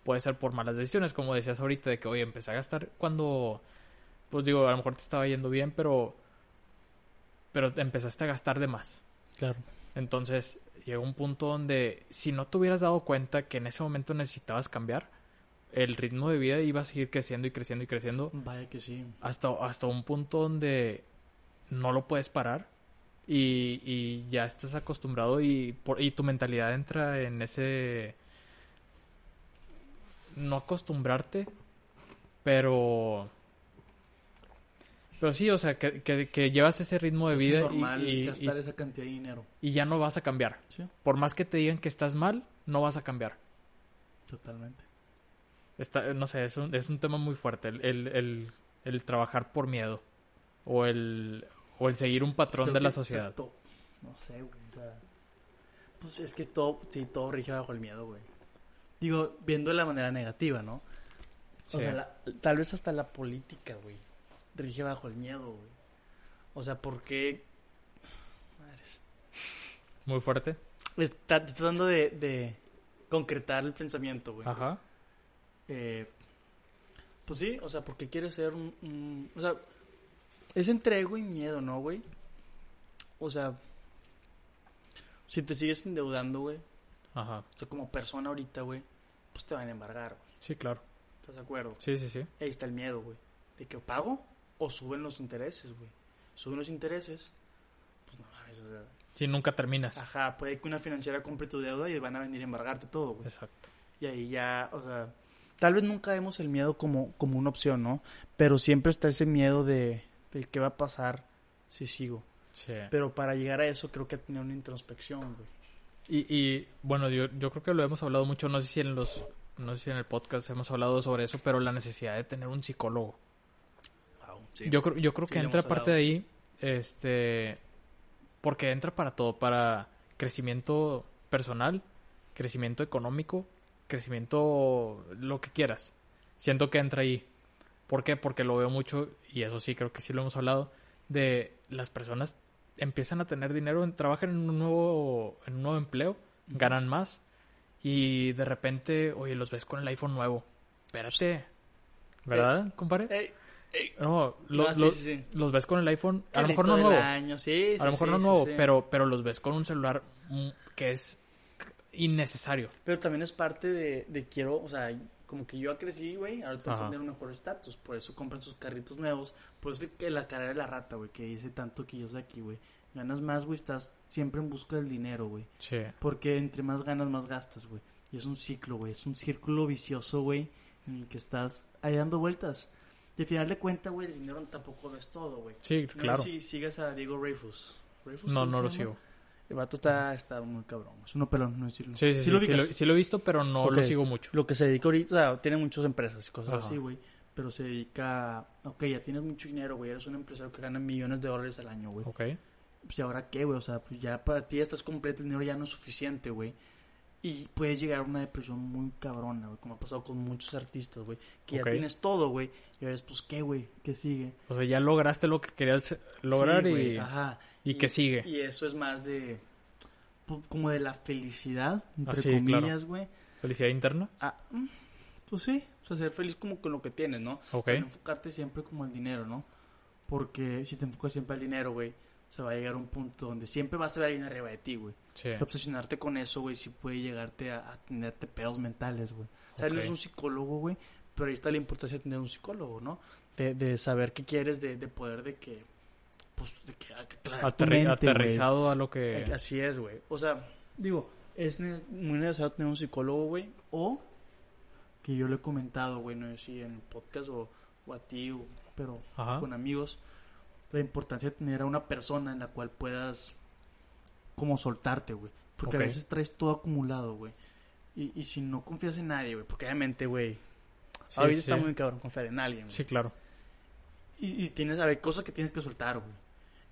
puede ser por malas decisiones, como decías ahorita, de que, oye, empecé a gastar cuando, pues digo, a lo mejor te estaba yendo bien, pero, pero te empezaste a gastar de más. Claro. Entonces llegó un punto donde si no te hubieras dado cuenta que en ese momento necesitabas cambiar, el ritmo de vida iba a seguir creciendo y creciendo y creciendo Vaya que sí. hasta, hasta un punto donde no lo puedes parar y, y ya estás acostumbrado y, por, y tu mentalidad entra en ese... No acostumbrarte, pero... Pero sí, o sea, que, que, que llevas ese ritmo de Es vida y- normal y, y- gastar esa cantidad de dinero. y ya no vas a cambiar. Sí, Por más que te digan que estás mal, no vas a cambiar. totalmente. Está, no sé, es un, es un tema muy fuerte. El, el, el, el trabajar por miedo. O el, o el seguir un patrón Creo de la sociedad. no sé, güey. o sea, pues es que todo, sí, todo rige bajo el miedo, güey. Digo, viendo de la manera negativa, ¿no? Sí. O sea, la- tal vez hasta la política, güey, rige bajo el miedo, güey. O sea, ¿por qué? Madres. Muy fuerte. Está tratando de, de concretar el pensamiento, güey. Ajá. Eh, pues sí, o sea, porque quiere ser un, un- O sea, es entre ego y miedo, ¿no, güey? O sea, si te sigues endeudando, güey, Ajá. o sea, como persona ahorita, güey, pues te van a embargar, güey. Sí, claro. ¿Estás de acuerdo? Sí, sí, sí. Ahí está el miedo, güey. De que o pago o suben los intereses, güey. Suben los intereses, pues no mames, o sea, Sí, nunca terminas. Ajá, puede que una financiera compre tu deuda y van a venir a embargarte todo, güey. Exacto. Y ahí ya, o sea, tal vez nunca vemos el miedo como, como una opción, ¿no? Pero siempre está ese miedo de, de qué va a pasar si sigo. Sí. Pero para llegar a eso creo que tener una introspección, güey. Y, y bueno, yo, yo creo que lo hemos hablado mucho, no sé si en los no sé si en el podcast hemos hablado sobre eso, pero la necesidad de tener un psicólogo. Wow, Yo creo, yo creo Sí, que entra parte de ahí, este, porque entra para todo, para crecimiento personal, crecimiento económico, crecimiento lo que quieras. Siento que entra ahí. ¿Por qué? Porque lo veo mucho, y eso sí creo que sí lo hemos hablado, de las personas empiezan a tener dinero, trabajan en un nuevo, en un nuevo empleo, ganan más, y de repente, oye, los ves con el iPhone nuevo. Espérate. ¿Verdad, compadre? Ey, ey. No, lo- sí, los, sí, sí. los ves con el iPhone, a lo mejor no nuevo, año, a lo mejor no nuevo, pero pero los ves con un celular mm, que es innecesario. Pero también es parte de, de quiero, o sea, como que yo crecí, güey, ahora tengo que tener un mejor estatus, por eso compran sus carritos nuevos, por eso es que la cara de la rata, güey, que dice tanto que yo de aquí, güey. Ganas más, güey, estás siempre en busca del dinero, güey. Sí. Porque entre más ganas, más gastas, güey. Y es un ciclo, güey. Es un círculo vicioso, güey, en el que estás ahí dando vueltas. Y al final de cuentas, güey, el dinero tampoco lo es todo, güey. Sí, No claro. sé si sigas a Diego Reyfus. ¿Reyfus, No, no lo sigo. El vato está, está muy cabrón. Es uno pelón, no decirlo. Sí, sí, sí, lo sí, lo, sí lo he visto, pero no lo sigo mucho. Lo que se dedica ahorita, o sea, tiene muchas empresas y cosas Ajá. así, güey. pero se dedica ok, ya tienes mucho dinero, güey, eres un empresario que gana millones de dólares al año, güey. Ok. Pues ¿y ahora qué, güey? O sea, pues ya para ti ya estás completo, el dinero ya no es suficiente, güey. Y puedes llegar a una depresión muy cabrona, güey, como ha pasado con muchos artistas, güey. Que ya tienes todo, güey. Y ahora es, pues, ¿qué, güey? ¿Qué sigue? O sea, ya lograste lo que querías lograr Sí, y, güey, ajá. Y que sigue. Y eso es más de, pues, como de la felicidad, entre Ah, sí, comillas, güey. felicidad interna. Ah, mm, pues sí, o sea, ser feliz como con lo que tienes, ¿no? Ok. O sea, no enfocarte siempre como el dinero, ¿no? Porque si te enfocas siempre al dinero, güey, o sea, va a llegar un punto donde siempre vas a ver alguien arriba de ti, güey. Sí. O sea, obsesionarte con eso, güey, sí puede llegarte a, a tenerte pedos mentales, güey. O sea, él no es un psicólogo, güey, pero ahí está la importancia de tener un psicólogo, ¿no? De, de saber qué quieres, de, de poder de que, pues, a- tu mente, aterrizado a lo que... Así es, güey. O sea, digo, es ne- muy necesario tener un psicólogo, güey. O que yo le he comentado, güey, no sé si en el podcast o, o a ti, o- pero Ajá. con amigos, la importancia de tener a una persona en la cual puedas como soltarte, güey. Porque a veces traes todo acumulado, güey. Y, y si no confías en nadie, güey, porque obviamente, güey, Sí, ahorita sí. está muy cabrón confiar en alguien, güey. Sí, claro. Y, y tienes, a ver, cosas que tienes que soltar, güey.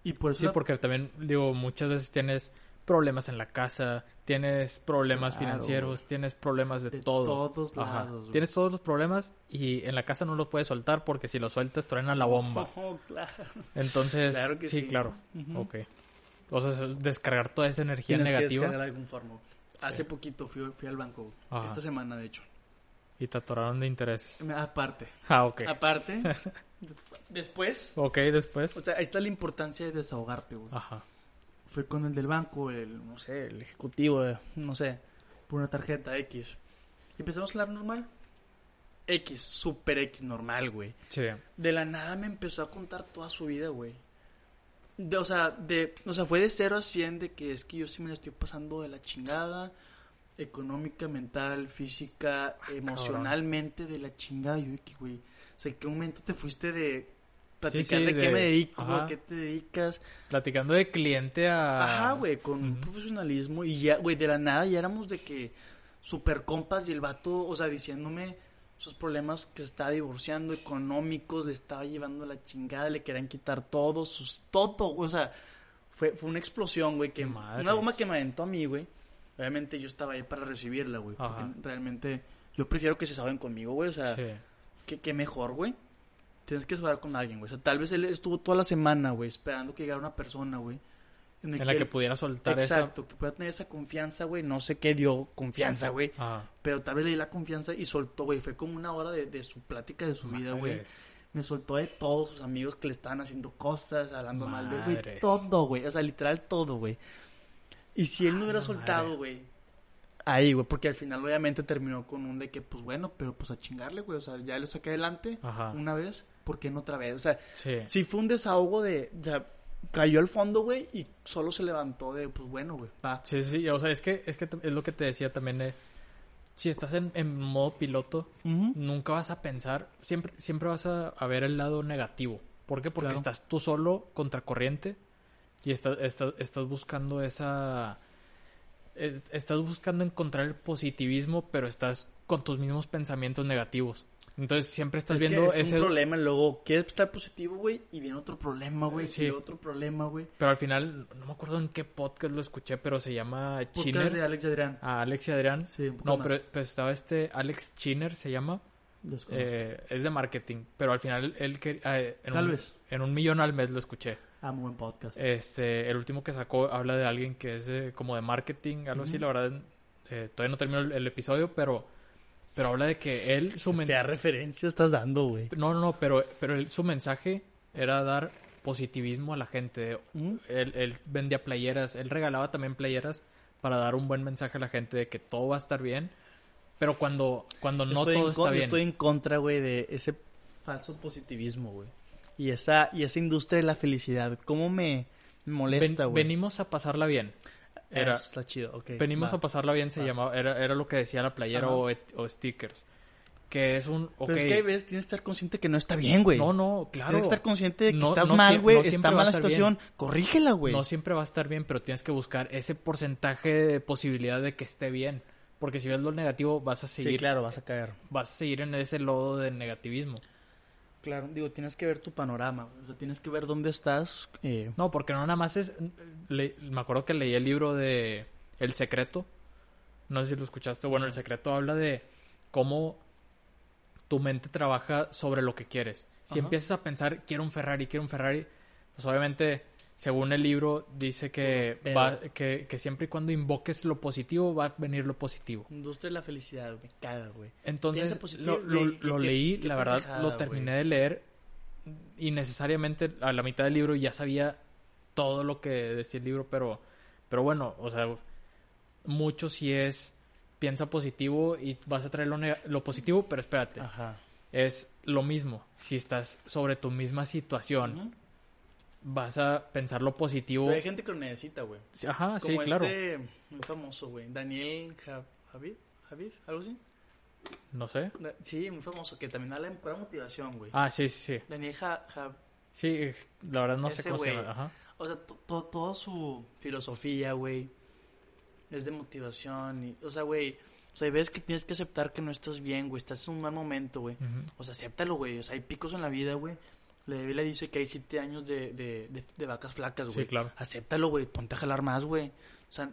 Y por eso Sí, porque también, digo, muchas veces tienes problemas en la casa, tienes problemas Claro, financieros, tienes problemas de, de todo. todos lados, güey. Tienes todos los problemas y en la casa no los puedes soltar porque si los sueltas truena la bomba. [laughs] Oh, claro. Entonces, Claro que sí, sí. claro. Ujú. Ok. O sea, descargar toda esa energía Tienes que negativa descargar de algún forma. Hace poquito fui, fui al banco. Ajá. esta semana de hecho. y te atoraron de intereses. Aparte, Ah, ok. aparte, [laughs] después, Ok, después. o sea, ahí está la importancia de desahogarte, güey. Ajá. Fui con el del banco, el, no sé, el ejecutivo, eh, no sé, por una tarjeta X. Y empezamos a hablar normal. X, super X, normal, güey. Sí. De la nada me empezó a contar toda su vida, güey. De, o sea, de, o sea, fue de 0 a 100 de que es que yo sí me la estoy pasando de la chingada. Económica, mental, física, emocionalmente de la chingada. Yo, güey, o sea, ¿en qué momento te fuiste de platicar sí, de, qué me dedico, ajá. a qué te dedicas? Platicando de cliente a... Ajá, güey, con un profesionalismo. Y ya, güey, de la nada ya éramos de que super compas y el vato, o sea, diciéndome sus problemas que se estaba divorciando, económicos, le estaba llevando la chingada, le querían quitar todo, sus todo, güey, o sea, fue, fue una explosión, güey, que Madres. una bomba que me aventó a mí, güey. Obviamente yo estaba ahí para recibirla, güey, porque realmente yo prefiero que se saben conmigo, güey, o sea, Sí. Que, que mejor, güey. Tienes que hablar con alguien, güey. O sea, tal vez él estuvo toda la semana, güey, esperando que llegara una persona, güey. el En la que él- pudiera soltar Exacto, que pueda tener esa confianza, güey. No sé qué dio confianza, güey. Pero tal vez le di la confianza y soltó, güey. Fue como una hora de, de su plática de su vida, güey. Me soltó de todos sus amigos que le estaban haciendo cosas, hablando mal de, güey. Todo, güey. O sea, literal todo, güey. Y si él no hubiera Ah, soltado, güey. Ahí, güey, porque al final obviamente terminó con un de que, pues bueno, pero pues a chingarle, güey. O sea, ya lo saqué adelante Ajá. una vez, ¿por qué no otra vez? O sea, Sí. sí fue un desahogo de, sea, cayó al fondo, güey, y solo se levantó de, pues bueno, güey, va. Sí, sí, o sea, es que, es que es lo que te decía también de... Si estás en, en modo piloto, nunca vas a pensar, siempre, siempre vas a, a ver el lado negativo. ¿Por qué? Porque Claro. estás tú solo contra corriente y estás, estás, estás buscando esa... es- estás buscando encontrar el positivismo, pero estás con tus mismos pensamientos negativos. Entonces siempre estás Es que viendo es ese... un problema, luego quieres estar positivo, güey, y viene otro problema, güey, Sí. y otro problema, güey. Pero al final, no me acuerdo en qué podcast lo escuché, pero se llama Podcast Chiner. de Alex y Adrián. A Alex y Adrián. Sí, un poco No, más. pero, pero estaba este Alex Chiner, se llama. Eh, es de marketing, pero al final él que eh, en Tal un, vez. en un millón al mes lo escuché. Ah, muy buen podcast. Este, el último que sacó habla de alguien que es de- como de marketing, algo así. La verdad, eh, todavía no terminó el, el episodio, pero, pero habla de que él su men- ¿Qué referencia estás dando, güey? no, no, no, pero, pero él- su mensaje era dar positivismo a la gente. ¿Mm? Él, él vendía playeras, él regalaba también playeras para dar un buen mensaje a la gente de que todo va a estar bien. Pero cuando, cuando no estoy todo está bien. Estoy en contra, güey, de ese falso positivismo, güey. Y esa, y esa industria de la felicidad. ¿Cómo me molesta, Ven- güey? venimos a pasarla bien. Era, Ah, Está chido, ok. venimos va. a pasarla bien, se va. llamaba, era, era lo que decía la playera o, stickers. Que es un, ok, Pero es que hay veces tienes que estar consciente que no está bien, güey. no, no, claro. Tienes que estar consciente de que No- estás no mal, güey. no está siempre va mal a la estar bien. situación. Corrígela, güey. No siempre va a estar bien, pero tienes que buscar ese porcentaje de posibilidad de que esté bien. Porque si ves lo negativo, vas a sí, seguir, claro, vas a caer. vas a seguir en ese lodo de negativismo. Claro, digo, tienes que ver tu panorama, o sea, tienes que ver dónde estás. eh, No, porque no nada más es... le- me acuerdo que leí el libro de El Secreto. No sé si lo escuchaste. Bueno, El Secreto habla de cómo tu mente trabaja sobre lo que quieres. Si Ajá. empiezas a pensar, quiero un Ferrari, quiero un Ferrari, pues obviamente, según el libro, dice que, Pero- va, que, que siempre y cuando invoques lo positivo, va a venir lo positivo. Industria de la felicidad, me caga, güey. Entonces, lo, lo- lo qué- leí, qué la verdad, lo terminé de leer y necesariamente a la mitad del libro ya sabía todo lo que decía el libro, pero, pero bueno, o sea, mucho sí es piensa positivo y vas a traer lo, lo positivo, pero espérate, Ajá. es lo mismo. Si estás sobre tu misma situación. Vas a pensar lo positivo. Pero hay gente que lo necesita, güey. Ajá, sí, Como claro. este muy famoso, güey. Daniel Ja- Javid, Javid, algo así. No sé. Sí, muy famoso, que también habla en pura motivación, güey. Ah, sí, sí, sí. Daniel Ja, Ja- Sí, la verdad no sé cómo se güey. llama. Ajá. O sea, to- to- toda su filosofía, güey, es de motivación. Y, o sea, güey, o sea, ves que tienes que aceptar que no estás bien, güey, estás en un mal momento, güey. O sea, acéptalo, güey. O sea, hay picos en la vida, güey. La Biblia dice que hay siete años de, de, de, de vacas flacas, Sí, güey. claro. Acéptalo, güey. Ponte a jalar más, güey. O sea,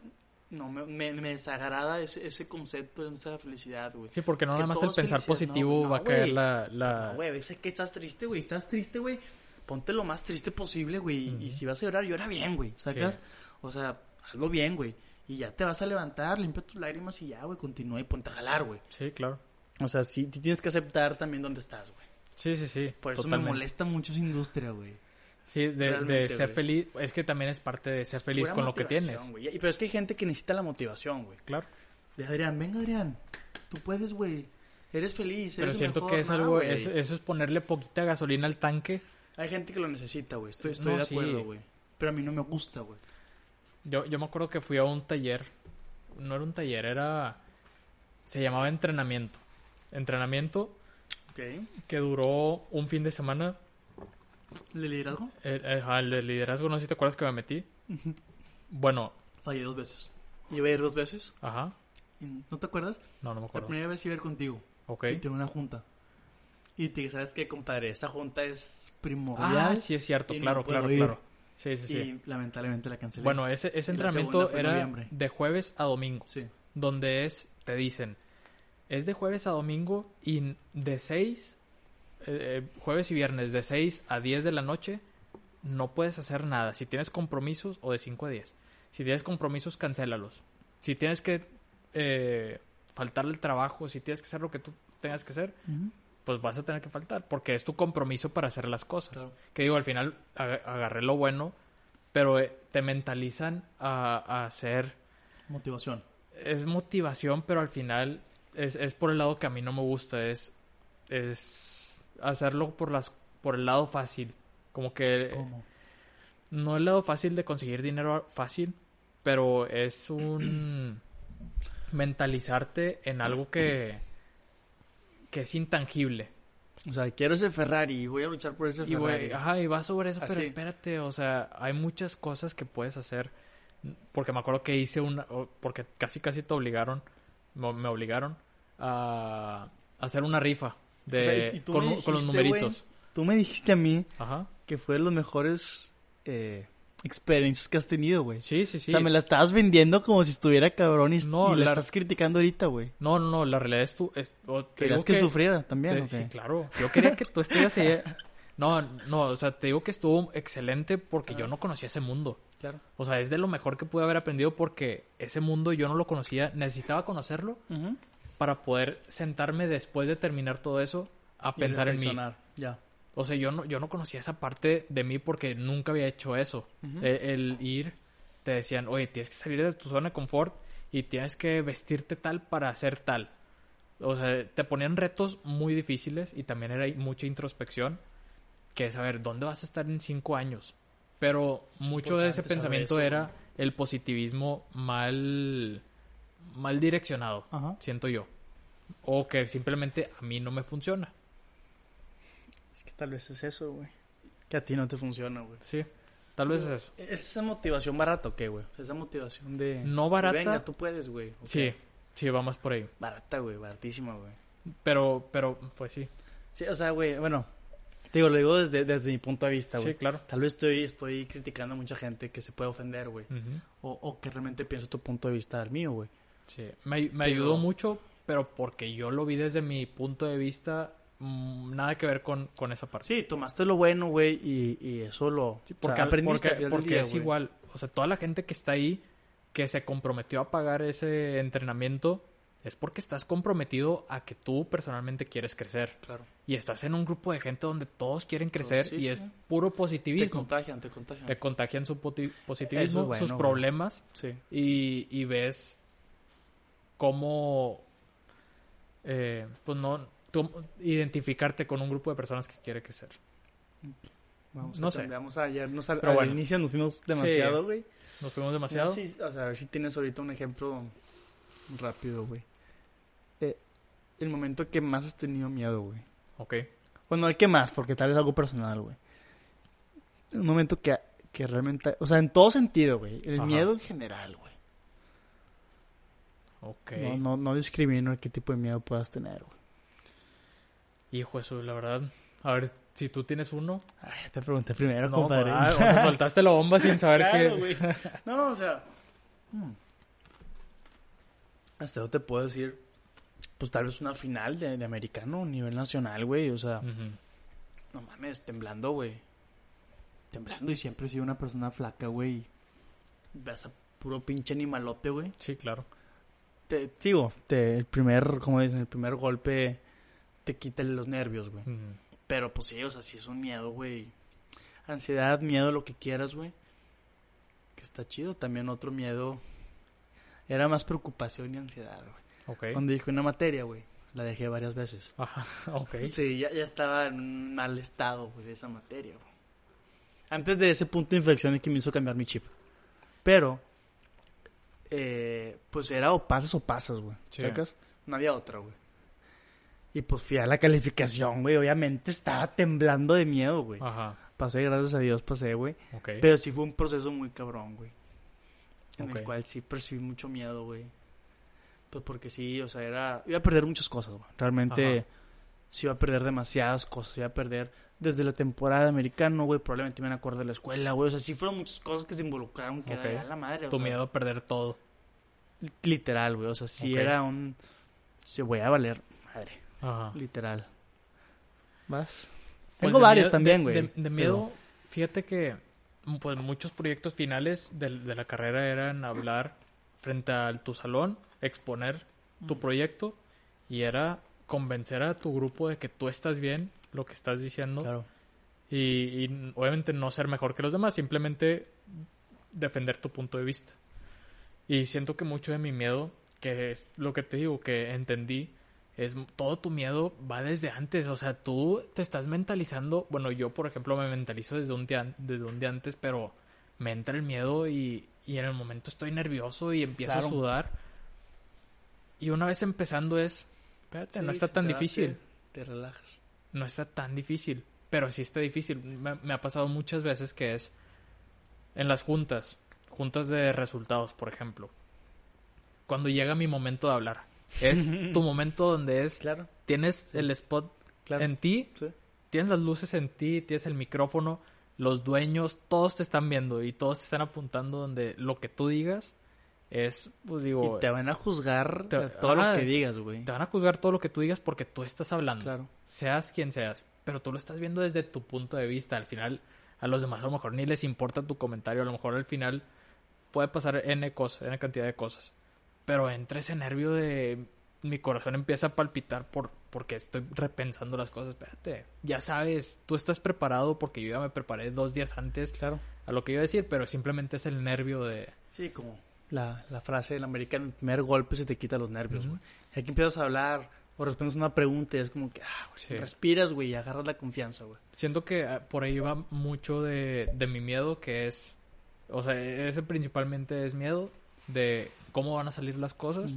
no, me, me, me desagrada ese, ese concepto de la felicidad, güey. Sí, porque no Que nada más el pensar positivo No, va a caer la... la... No, güey, sé que estás triste, güey. Estás triste, güey. Ponte lo más triste posible, güey. Y si vas a llorar, llora bien, güey. ¿Sacas? Sí. O sea, hazlo bien, güey. Y ya te vas a levantar, limpia tus lágrimas y ya, güey. Continúa y ponte a jalar, güey. Sí, claro. O sea, sí, sí tienes que aceptar también dónde estás, güey. Sí, sí, sí. Por eso totalmente. me molesta mucho esa industria, güey. Sí, de, de ser güey. feliz. Es que también es parte de ser feliz con lo que tienes. güey. Pero es que hay gente que necesita la motivación, güey. Claro. De Adrián, venga, Adrián. Tú puedes, güey. Eres feliz, Pero eres el siento mejor. que es algo... Eso, es ponerle poquita gasolina al tanque. Hay gente que lo necesita, güey. Estoy, estoy No, de acuerdo, güey. Pero a mí no me gusta, güey. Yo, yo me acuerdo que fui a un taller. No era un taller, era... Se llamaba entrenamiento. Entrenamiento Que duró un fin de semana. ¿Le liderazgo? El, el- el de liderazgo, no sé si te acuerdas que me metí. Bueno, Fallé dos veces. Iba a ir dos veces. ajá. ¿No te acuerdas? No, no me La acuerdo. primera vez iba a ir contigo. Ok. Y tengo una junta. Y te dije, ¿sabes qué, compadre? Esta junta es primordial. Ah, sí es cierto, no claro, claro, ir. claro. Sí, sí, sí. Y lamentablemente la cancelé. Bueno, ese, ese la entrenamiento en era noviembre. de jueves a domingo, Sí. donde es, te dicen, es de jueves a domingo y de 6, jueves y viernes, de 6 a 10 de la noche, no puedes hacer nada. Si tienes compromisos, o de 5 a 10. Si tienes compromisos, cancélalos. Si tienes que eh, faltarle el trabajo, si tienes que hacer lo que tú tengas que hacer, pues vas a tener que faltar, porque es tu compromiso para hacer las cosas. Claro. Que digo, al final ag- agarré lo bueno, pero eh, te mentalizan a, a hacer... Motivación. Es motivación, pero al final es, es por el lado que a mí no me gusta, es, es hacerlo por, las, por el lado fácil. Como que ¿Cómo? no el lado fácil de conseguir dinero fácil, pero es un [clears throat] mentalizarte en algo que, que es intangible. O sea, quiero ese Ferrari y voy a luchar por ese Y, Ferrari. güey, ajá, y va sobre eso, Así. pero espérate, o sea, hay muchas cosas que puedes hacer. Porque me acuerdo que hice una, porque casi casi te obligaron, me, obligaron a hacer una rifa de, O sea, y- tú con, me con los dijiste, numeritos. Tú me dijiste a mí Ajá, que fue de los mejores eh, experiencias que has tenido, güey. sí, sí, sí. O sea, me la estabas vendiendo como si estuviera cabrón y, No, y la, la- estás criticando ahorita, güey. No, no, no, la realidad es tú. Es, Querías digo que, sufriera también, te- ¿o qué? Sí, claro. Yo quería que tú estuvieras ahí. [laughs] No, no, o sea, te digo que estuvo excelente porque yo no conocía ese mundo. Claro. O sea, es de lo mejor que pude haber aprendido porque ese mundo yo no lo conocía. Necesitaba conocerlo para poder sentarme después de terminar todo eso a Y pensar en mí. Ya. O sea, yo no, yo no conocía esa parte de mí porque nunca había hecho eso. Eh, el ir, te decían, oye, tienes que salir de tu zona de confort y tienes que vestirte tal para hacer tal. O sea, te ponían retos muy difíciles y también era mucha introspección, que es saber dónde vas a estar en cinco años. Pero mucho de ese pensamiento eso, era el positivismo mal, mal direccionado, Ajá. siento yo. O que simplemente a mí no me funciona. Es que tal vez es eso, güey. Que a ti no te funciona, güey. Sí, tal vez es eso. ¿Es esa motivación barata o qué, güey? Esa motivación de... No barata. Venga, tú puedes, güey. ¿o Sí, sí, vamos por ahí. Barata, güey. Baratísima, güey. Pero, pero, pues sí. Sí, o sea, güey, bueno. Digo, lo digo desde, desde mi punto de vista, güey. Sí, claro. Tal vez estoy, estoy criticando a mucha gente que se puede ofender, güey. O, o que realmente piensa tu punto de vista al mío, güey. Sí, me, me Pero- ayudó mucho, pero porque yo lo vi desde mi punto de vista, mm, nada que ver con, con esa parte. Sí, tomaste lo bueno, güey, y, y eso lo... Sí, o sea, porque, aprendiste porque, día, es igual. O sea, toda la gente que está ahí, que se comprometió a pagar ese entrenamiento, es porque estás comprometido a que tú personalmente quieres crecer. Claro. Y estás en un grupo de gente donde todos quieren crecer sí, y sí. es puro Te positivismo. contagian, te contagian. Te contagian su positivismo, es bueno, sus problemas Sí. y, y ves cómo, eh, pues no, tú identificarte con un grupo de personas que quiere crecer. Vamos No a, sé. Vamos a ayer, nos al, Pero al inicio nos fuimos demasiado, güey. Nos fuimos demasiado. Sí, o sea, a ver si tienes ahorita un ejemplo rápido, güey. El momento que más has tenido miedo, güey. Ok. Bueno, el que más, porque tal vez algo personal, güey. El momento que, que realmente... O sea, en todo sentido, güey. El Ajá. miedo en general, güey. Ok. No, no, no discrimino qué tipo de miedo puedas tener, güey. Hijo eso, la verdad. A ver, si tú tienes uno. Ay, te pregunté primero, No, compadre. ah, o sea, [laughs] soltaste la bomba sin saber Claro, güey. [laughs] No, o sea... mm. Hasta yo te puedo decir... Pues tal vez una final de, de americano a nivel nacional, güey. O sea... No mames, temblando, güey. Temblando y siempre he sido una persona flaca, güey. Ves a puro pinche animalote, güey. Sí, claro. Te digo, te, el primer, como dicen, el primer golpe te quita los nervios, güey. Pero pues sí, o sea, sí es un miedo, güey. Ansiedad, miedo, lo que quieras, güey. Que está chido. También otro miedo era más preocupación y ansiedad, güey. Ok. Cuando dije una materia, güey, la dejé varias veces. Ajá, [laughs] ok. Sí, ya, ya estaba en un mal estado, güey, de esa materia, güey. Antes de ese punto de inflexión es que me hizo cambiar mi chip. Pero, eh, pues era o pasas o pasas, güey. Sí. ¿Sacas? No había otra, güey. Y pues fui a la calificación, güey. Obviamente estaba temblando de miedo, güey. Ajá, Pasé, gracias a Dios, pasé, güey. ok. Pero sí fue un proceso muy cabrón, güey. En el cual sí percibí mucho miedo, güey. Pues porque sí, o sea, era... Iba a perder muchas cosas, güey. Realmente Ajá. sí iba a perder demasiadas cosas. Iba a perder desde la temporada de americano, güey. Probablemente me acuerdo de la escuela, güey. O sea, sí fueron muchas cosas que se involucraron que era la madre. o Tu sea, miedo a perder todo. Literal, güey. O sea, sí era un... Se voy a valer madre. Ajá. Literal. ¿Vas? Pues Tengo de varios miedo- también, de- güey. De, de pero- miedo, fíjate que pues muchos proyectos finales de, de la carrera eran hablar frente a tu salón, exponer tu proyecto y era convencer a tu grupo de que tú estás bien, lo que estás diciendo Claro. y, y obviamente no ser mejor que los demás, simplemente defender tu punto de vista. Y siento que mucho de mi miedo, que es lo que te digo, que entendí, es todo tu miedo va desde antes, o sea, tú te estás mentalizando, bueno, yo por ejemplo me mentalizo desde un día, desde un día antes, pero me entra el miedo y, y en el momento estoy nervioso y empiezo Claro. a sudar. Y una vez empezando es, espérate, no está tan te difícil Te relajas. no está tan difícil, pero sí está difícil. Me, me ha pasado muchas veces que es en las juntas, juntas de resultados, por ejemplo. Cuando llega mi momento de hablar, es [laughs] tu momento donde es Claro, tienes el spot claro. en ti, Sí. tienes las luces en ti, tienes el micrófono, los dueños, todos te están viendo y todos te están apuntando donde lo que tú digas es, pues digo, Y te van a juzgar te- todo lo que digas, güey. te van a juzgar todo lo que tú digas porque tú estás hablando Claro. seas quien seas, pero tú lo estás viendo desde tu punto de vista. Al final, a los demás a lo mejor ni les importa tu comentario, a lo mejor al final puede pasar N cosas, N cantidad de cosas. Pero entra ese nervio de mi corazón empieza a palpitar por porque estoy repensando las cosas. Espérate, ya sabes, tú estás preparado porque yo ya me preparé dos días antes Claro. a lo que iba a decir, pero simplemente es el nervio de... Sí, como la, la frase del americano, el primer golpe se te quita los nervios, güey. Y aquí empiezas a hablar o respondes una pregunta y es como que, ah, güey, Sí. respiras, güey, y agarras la confianza, güey. Siento que ah, por ahí va mucho de, de mi miedo, que es, o sea, ese principalmente es miedo de cómo van a salir las cosas,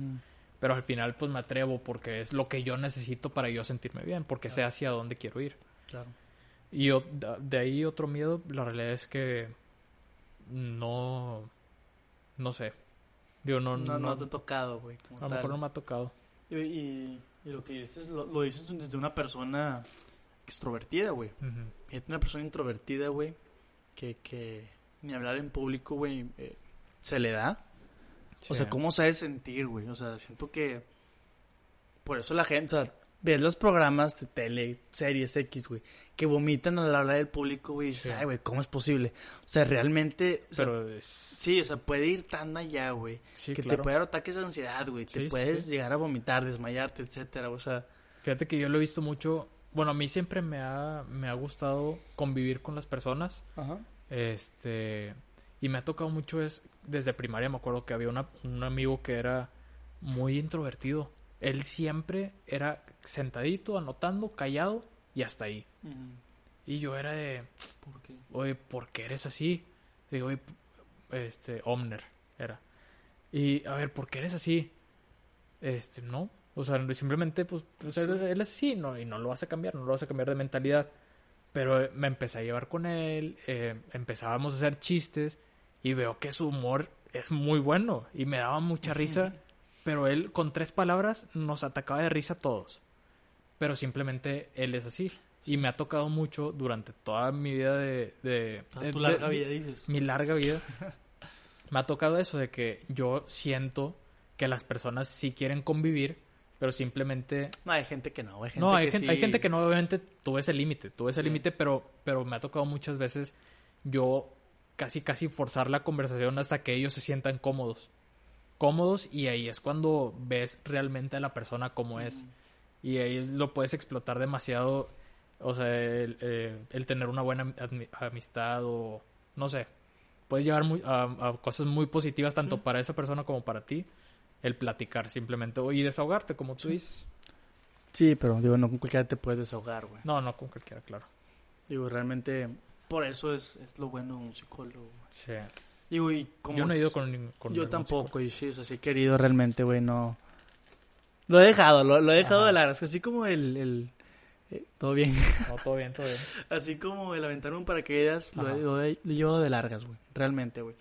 pero al final pues me atrevo porque es lo que yo necesito para yo sentirme bien, porque sé hacia dónde quiero ir. Claro. Y o- de ahí otro miedo, la realidad es que no, no sé, digo, no, No, no, no, te ha tocado, güey. a lo mejor no me ha tocado. Y, y- y lo que dices, lo, lo dices desde una persona extrovertida, güey. Y una persona introvertida, güey, que, que ni hablar en público, güey, eh, se le da. O sea, ¿cómo sabe sentir, güey? O sea, siento que por eso la gente, o sea, ves los programas de tele, series X, güey, que vomitan al hablar del público, güey, y dices, Sí. ay, güey, ¿cómo es posible? O sea, realmente, o sea, Pero es... sí, o sea, puede ir tan allá, güey, Sí, que claro. te puede dar ataques de ansiedad, güey, Sí, te puedes llegar a vomitar, desmayarte, etcétera, o sea, Fíjate que yo lo he visto mucho. Bueno, a mí siempre me ha, me ha gustado convivir con las personas. ajá. Este. Y me ha tocado mucho es. Desde primaria me acuerdo que había una- un amigo que era muy introvertido. Él siempre era sentadito, anotando, callado y hasta ahí. Y yo era de. ¿Por qué? Oye, ¿por qué eres así? Digo, oye, este, Omner era. Y, a ver, ¿por qué eres así? Este, no. O sea, simplemente, pues, sea, Sí. él es así, no, y no lo vas a cambiar, no lo vas a cambiar de mentalidad. Pero eh, me empecé a llevar con él, eh, empezábamos a hacer chistes, y veo que su humor es muy bueno, y me daba mucha risa, pero él, con tres palabras, nos atacaba de risa a todos. Pero simplemente él es así. Y me ha tocado mucho durante toda mi vida de... de tu de- larga de- vida, dices. mi larga vida, [laughs] me ha tocado eso de que yo siento que las personas sí quieren convivir, pero simplemente... No, hay gente que no, hay gente no, hay que gente, sí- hay gente que no, obviamente tuve ese límite, tuve ese Sí. límite, pero, pero me ha tocado muchas veces yo casi, casi forzar la conversación hasta que ellos se sientan cómodos. Cómodos y ahí es cuando ves realmente a la persona como es. Y ahí lo puedes explotar demasiado, o sea, el, eh, el tener una buena ami- amistad o no sé, puedes llevar muy- a, a cosas muy positivas tanto Sí. para esa persona como para ti, el platicar simplemente o- y desahogarte, como tú dices. Sí, pero digo, no con cualquiera te puedes desahogar, güey. No, no con cualquiera, claro. Digo, realmente, por eso es, es lo bueno de un psicólogo. Sí. Digo, y como Yo no he ido con, con Yo tampoco, y sí, o sea, sí he querido realmente, güey, no... Lo he dejado, lo, lo he dejado Ajá. de largas, así como el... el eh, todo bien, psicólogo. No, todo bien, todo bien. [laughs] así como el aventar un paracaídas, lo, lo he lo de largas, güey, realmente, güey.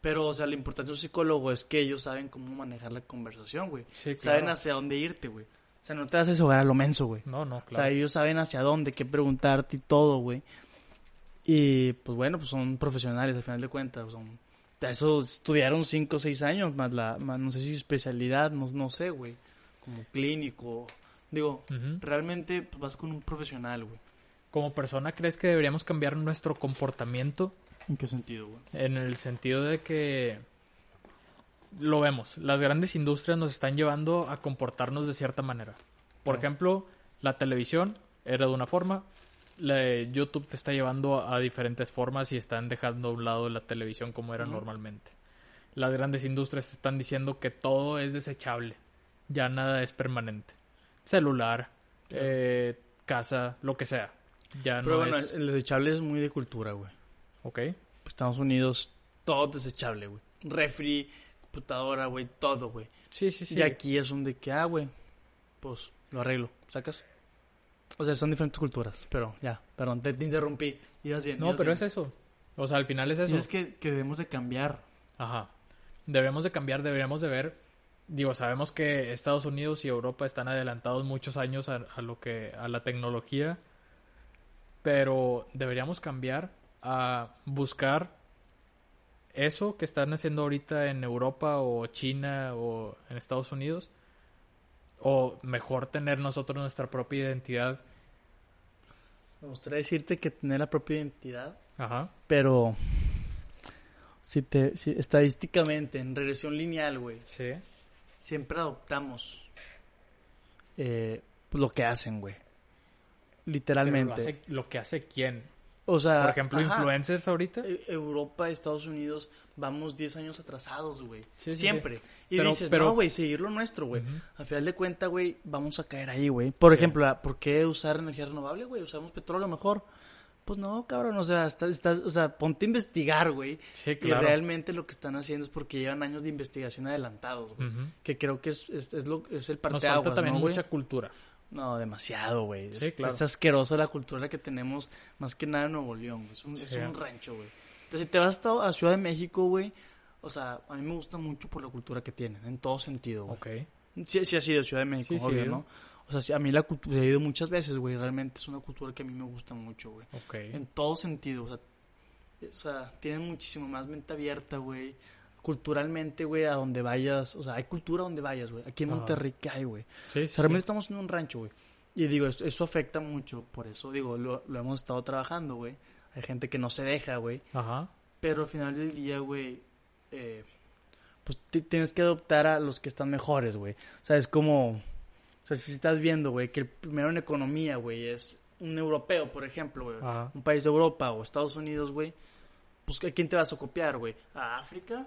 Pero, o sea, la importancia de un psicólogo es que ellos saben cómo manejar la conversación, güey. Sí, claro. Saben hacia dónde irte, güey. O sea, no te vas a deshogar a lo menso, güey. No, no, O sea, claro. ellos saben hacia dónde, qué preguntarte y todo, güey. Y pues bueno, pues son profesionales al final de cuentas. Son, eso estudiaron 5 o 6 años, más la, más no sé si especialidad, no, no sé, güey. Como clínico. Digo, realmente pues, vas con un profesional, güey. Como persona, ¿crees que deberíamos cambiar nuestro comportamiento ¿En qué sentido, güey? En el sentido de que lo vemos, las grandes industrias nos están llevando a comportarnos de cierta manera. Por ejemplo, la televisión era de una forma, la- YouTube te está llevando a diferentes formas y están dejando a un lado la televisión como era normalmente. Las grandes industrias están diciendo que todo es desechable, ya nada es permanente. Celular, eh, casa, lo que sea. Ya Pero no bueno, es... el desechable es muy de cultura, güey. Ok. Estados Unidos, todo desechable, güey. Refri, computadora, güey, todo, güey. Sí, sí, sí. Y aquí es donde que, ah, güey, pues lo arreglo, ¿sacas? O sea, son diferentes culturas, pero ya, perdón, te, te interrumpí. Ibas bien. No, ibas pero bien. es eso. O sea, al final es eso. Y es que, que debemos de cambiar. Ajá. Deberíamos de cambiar, deberíamos de ver. Digo, sabemos que Estados Unidos y Europa están adelantados muchos años a, a lo que a la tecnología, pero deberíamos cambiar a buscar eso que están haciendo ahorita en Europa o China o en Estados Unidos o mejor tener nosotros nuestra propia identidad. Me gustaría decirte que tener la propia identidad, Ajá. pero si te, si, estadísticamente, en regresión lineal, güey, Sí. siempre adoptamos eh, lo que hacen, güey. Literalmente. lo, hace- lo que hace quién. O sea, Por ejemplo, ajá. influencers ahorita. E- Europa, Estados Unidos, vamos 10 años atrasados, güey. Sí, sí, Siempre. Y Pero- dices, pero- no, güey, seguir lo nuestro, güey. Ujú. Al final de cuentas, güey, vamos a caer ahí, güey. Por ejemplo, ¿por qué usar energía renovable, güey? ¿Usamos petróleo mejor? Pues no, cabrón, o sea, estás, estás- o sea, ponte a investigar, güey. Sí, Y claro. realmente lo que están haciendo es porque llevan años de investigación adelantados, güey. Que creo que es, es, es lo, es el Nos parteaguas, falta también mucha cultura. No, demasiado, güey. Sí, Es- claro. Es asquerosa la cultura que tenemos, más que nada en Nuevo León, güey. Es un, es Sí. un rancho, güey. Entonces, si te vas hasta a Ciudad de México, güey, o sea, a mí me gusta mucho por la cultura que tienen, en todo sentido, güey. Ok. Sí, sí ha sido Ciudad de México, Sí, sí, obvio, ido. ¿no? O sea, sí, a mí la cultura, he ido muchas veces, güey, realmente es una cultura que a mí me gusta mucho, güey. Ok. En todo sentido, o sea, o sea, tienen muchísimo más mente abierta, güey. Culturalmente, güey, a donde vayas, o sea, hay cultura donde vayas, güey. Aquí en Ajá. Monterrey, ¿qué hay, güey? Sí, O sí, sea, realmente sí. estamos en un rancho, güey. Y digo, eso, eso afecta mucho, por eso, digo, lo, lo hemos estado trabajando, güey. Hay gente que no se deja, güey. Ajá. Pero al final del día, güey, eh, pues ti- tienes que adoptar a los que están mejores, güey. O sea, es como, o sea, si estás viendo, güey, que el primero en economía, güey, es un europeo, por ejemplo, güey. Un país de Europa o Estados Unidos, güey. Pues, ¿a quién te vas a copiar, güey? ¿A África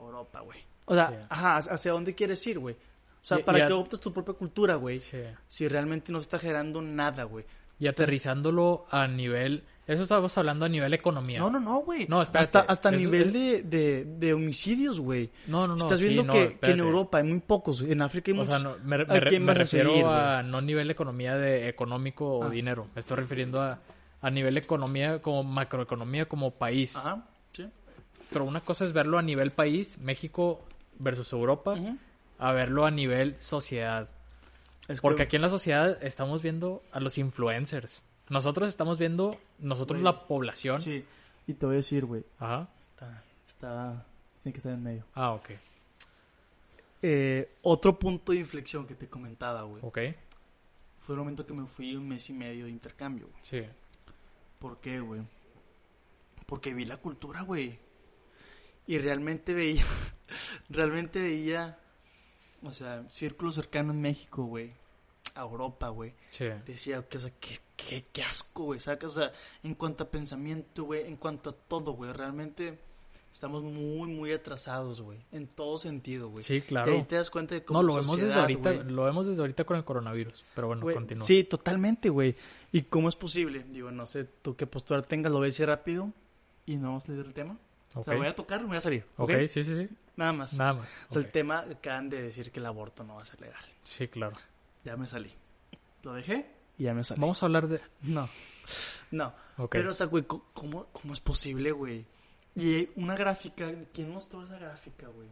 Europa, güey? O sea, Sí. ajá, ¿hacia dónde quieres ir, güey? O sea, Y- para y a- que adoptes tu propia cultura, güey. Sí. Si realmente no te está generando nada, güey. Y aterrizándolo a nivel... Eso estábamos hablando a nivel economía. No, no, no, güey. No, espérate. Hasta, hasta a nivel es- de, de, de homicidios, güey. no, no. no, Estás sí, viendo no, que, que en. Europa hay muy pocos. En África hay O sea, muchos. no, me, ¿A me re- quién me vas a refiero seguir, a no nivel economía de económico o Ah. dinero. Me estoy refiriendo a, a nivel economía como macroeconomía como país. Ajá, sí. Pero una cosa es verlo a nivel país, México versus Europa, a verlo a nivel sociedad. Es Porque que- aquí en la sociedad estamos viendo a los influencers. Nosotros estamos viendo, nosotros la población. Sí. Y te voy a decir, güey. Ajá. Está, está... Tiene que estar en medio. Ah, ok. Eh, otro punto de inflexión que te comentaba, güey. Ok. Fue el momento que me fui un mes y medio de intercambio, güey. Sí. ¿Por qué, güey? Porque vi la cultura, güey. Y realmente veía, [laughs] realmente veía, o sea, círculo cercano en México, güey. A Europa, güey. Sí. Decía, que, o sea, qué, qué, qué asco, güey. ¿Sacas? O sea, en cuanto a pensamiento, güey, en cuanto a todo, güey. Realmente estamos muy, muy atrasados, güey. En todo sentido, güey. Sí, Y claro. ahí te das cuenta de cómo No, lo vemos desde sociedad, ahorita, lo vemos desde ahorita con el coronavirus. Pero bueno, Güey, continúa. Sí, totalmente, güey. ¿Y cómo es posible? Digo, no sé tú qué postura tengas, lo voy a decir rápido y no vamos a salir del tema. O sea, voy a tocar, me voy a salir. Ok, sí, sí, sí. Nada más. Nada más. O sea, el tema acaban de decir que el aborto no va a ser legal. Sí, claro. Ya me salí. Lo dejé y ya me salí. Vamos a hablar de... No. No. Pero, o sea, güey, ¿cómo, ¿cómo es posible, güey? Y una gráfica. ¿Quién mostró esa gráfica, güey?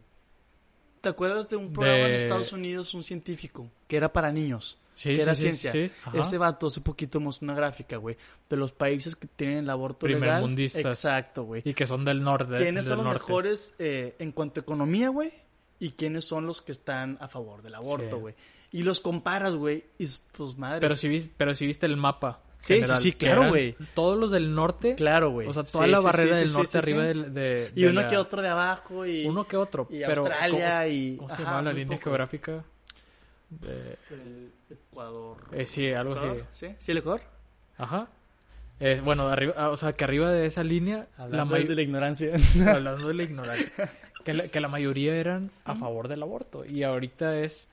¿Te acuerdas de un programa en De- Estados Unidos, un científico, que era para niños? Sí, que era sí, ciencia. sí. Ese vato hace poquito mostró una gráfica, güey, de los países que tienen el aborto legal. Exacto, güey. Y que son del norte. ¿Quiénes son los norte. mejores eh, en cuanto a economía, güey? Y quiénes son los que están a favor del aborto, güey. Y los comparas, güey, y pues madre. Pero si, vis- pero si viste el mapa. Sí, sí, general, sí, claro, güey. Todos los del norte. Claro, güey. O sea, toda Sí, la sí, barrera sí, del norte arriba del- de, Y de uno la- que otro de abajo y... Uno que otro. y pero Australia ¿cómo, y- ¿Cómo se llama la línea poco. geográfica? De- El Ecuador. eh, sí, algo así. ¿Ecuador? ¿Sí? ¿Sí, el Ecuador? Ajá. Eh, bueno, de arriba, ah, o sea, que arriba de esa línea, la Hablando may- de la ignorancia. [laughs] hablando de la ignorancia, que la, que la mayoría eran a favor del aborto. Y ahorita es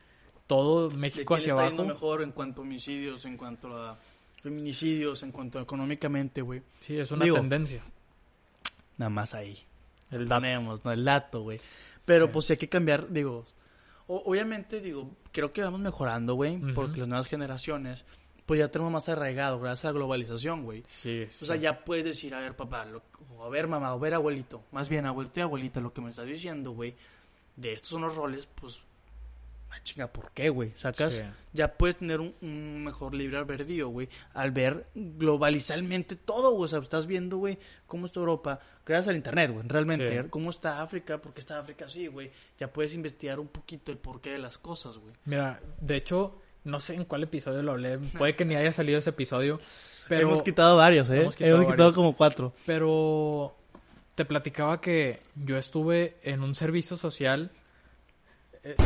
todo ¿De México hacia está abajo. mejor en cuanto a homicidios, en cuanto a feminicidios, en cuanto a económicamente, güey? Sí, es una Digo, tendencia. Nada más ahí. El dato. Ponemos, ¿no? El dato, güey. Pero Sí. pues sí hay que cambiar, digo... o- obviamente, digo, creo que vamos mejorando, güey, porque las nuevas generaciones, pues ya tenemos más arraigado gracias a la globalización, güey. Sí, O sea, ya puedes decir, a ver, papá, lo- o a ver, mamá, o a ver, abuelito. Más bien, abuelito y abuelita, lo que me estás diciendo, güey, de estos son los roles, pues, ah, chinga, ¿por qué, güey? Sacas, Sí. ya puedes tener un, un mejor libre albedrío, güey, al ver globalizalmente todo, güey. O sea, estás viendo, güey, cómo está Europa, gracias al internet, güey, realmente. Sí. Cómo está África, por qué está África así, güey. Ya puedes investigar un poquito el porqué de las cosas, güey. Mira, de hecho, no sé en cuál episodio lo hablé. Puede que ni haya salido ese episodio. Pero, Hemos quitado varios, ¿eh? Hemos Hemos quitado como cuatro. pero te platicaba que yo estuve en un servicio social eh,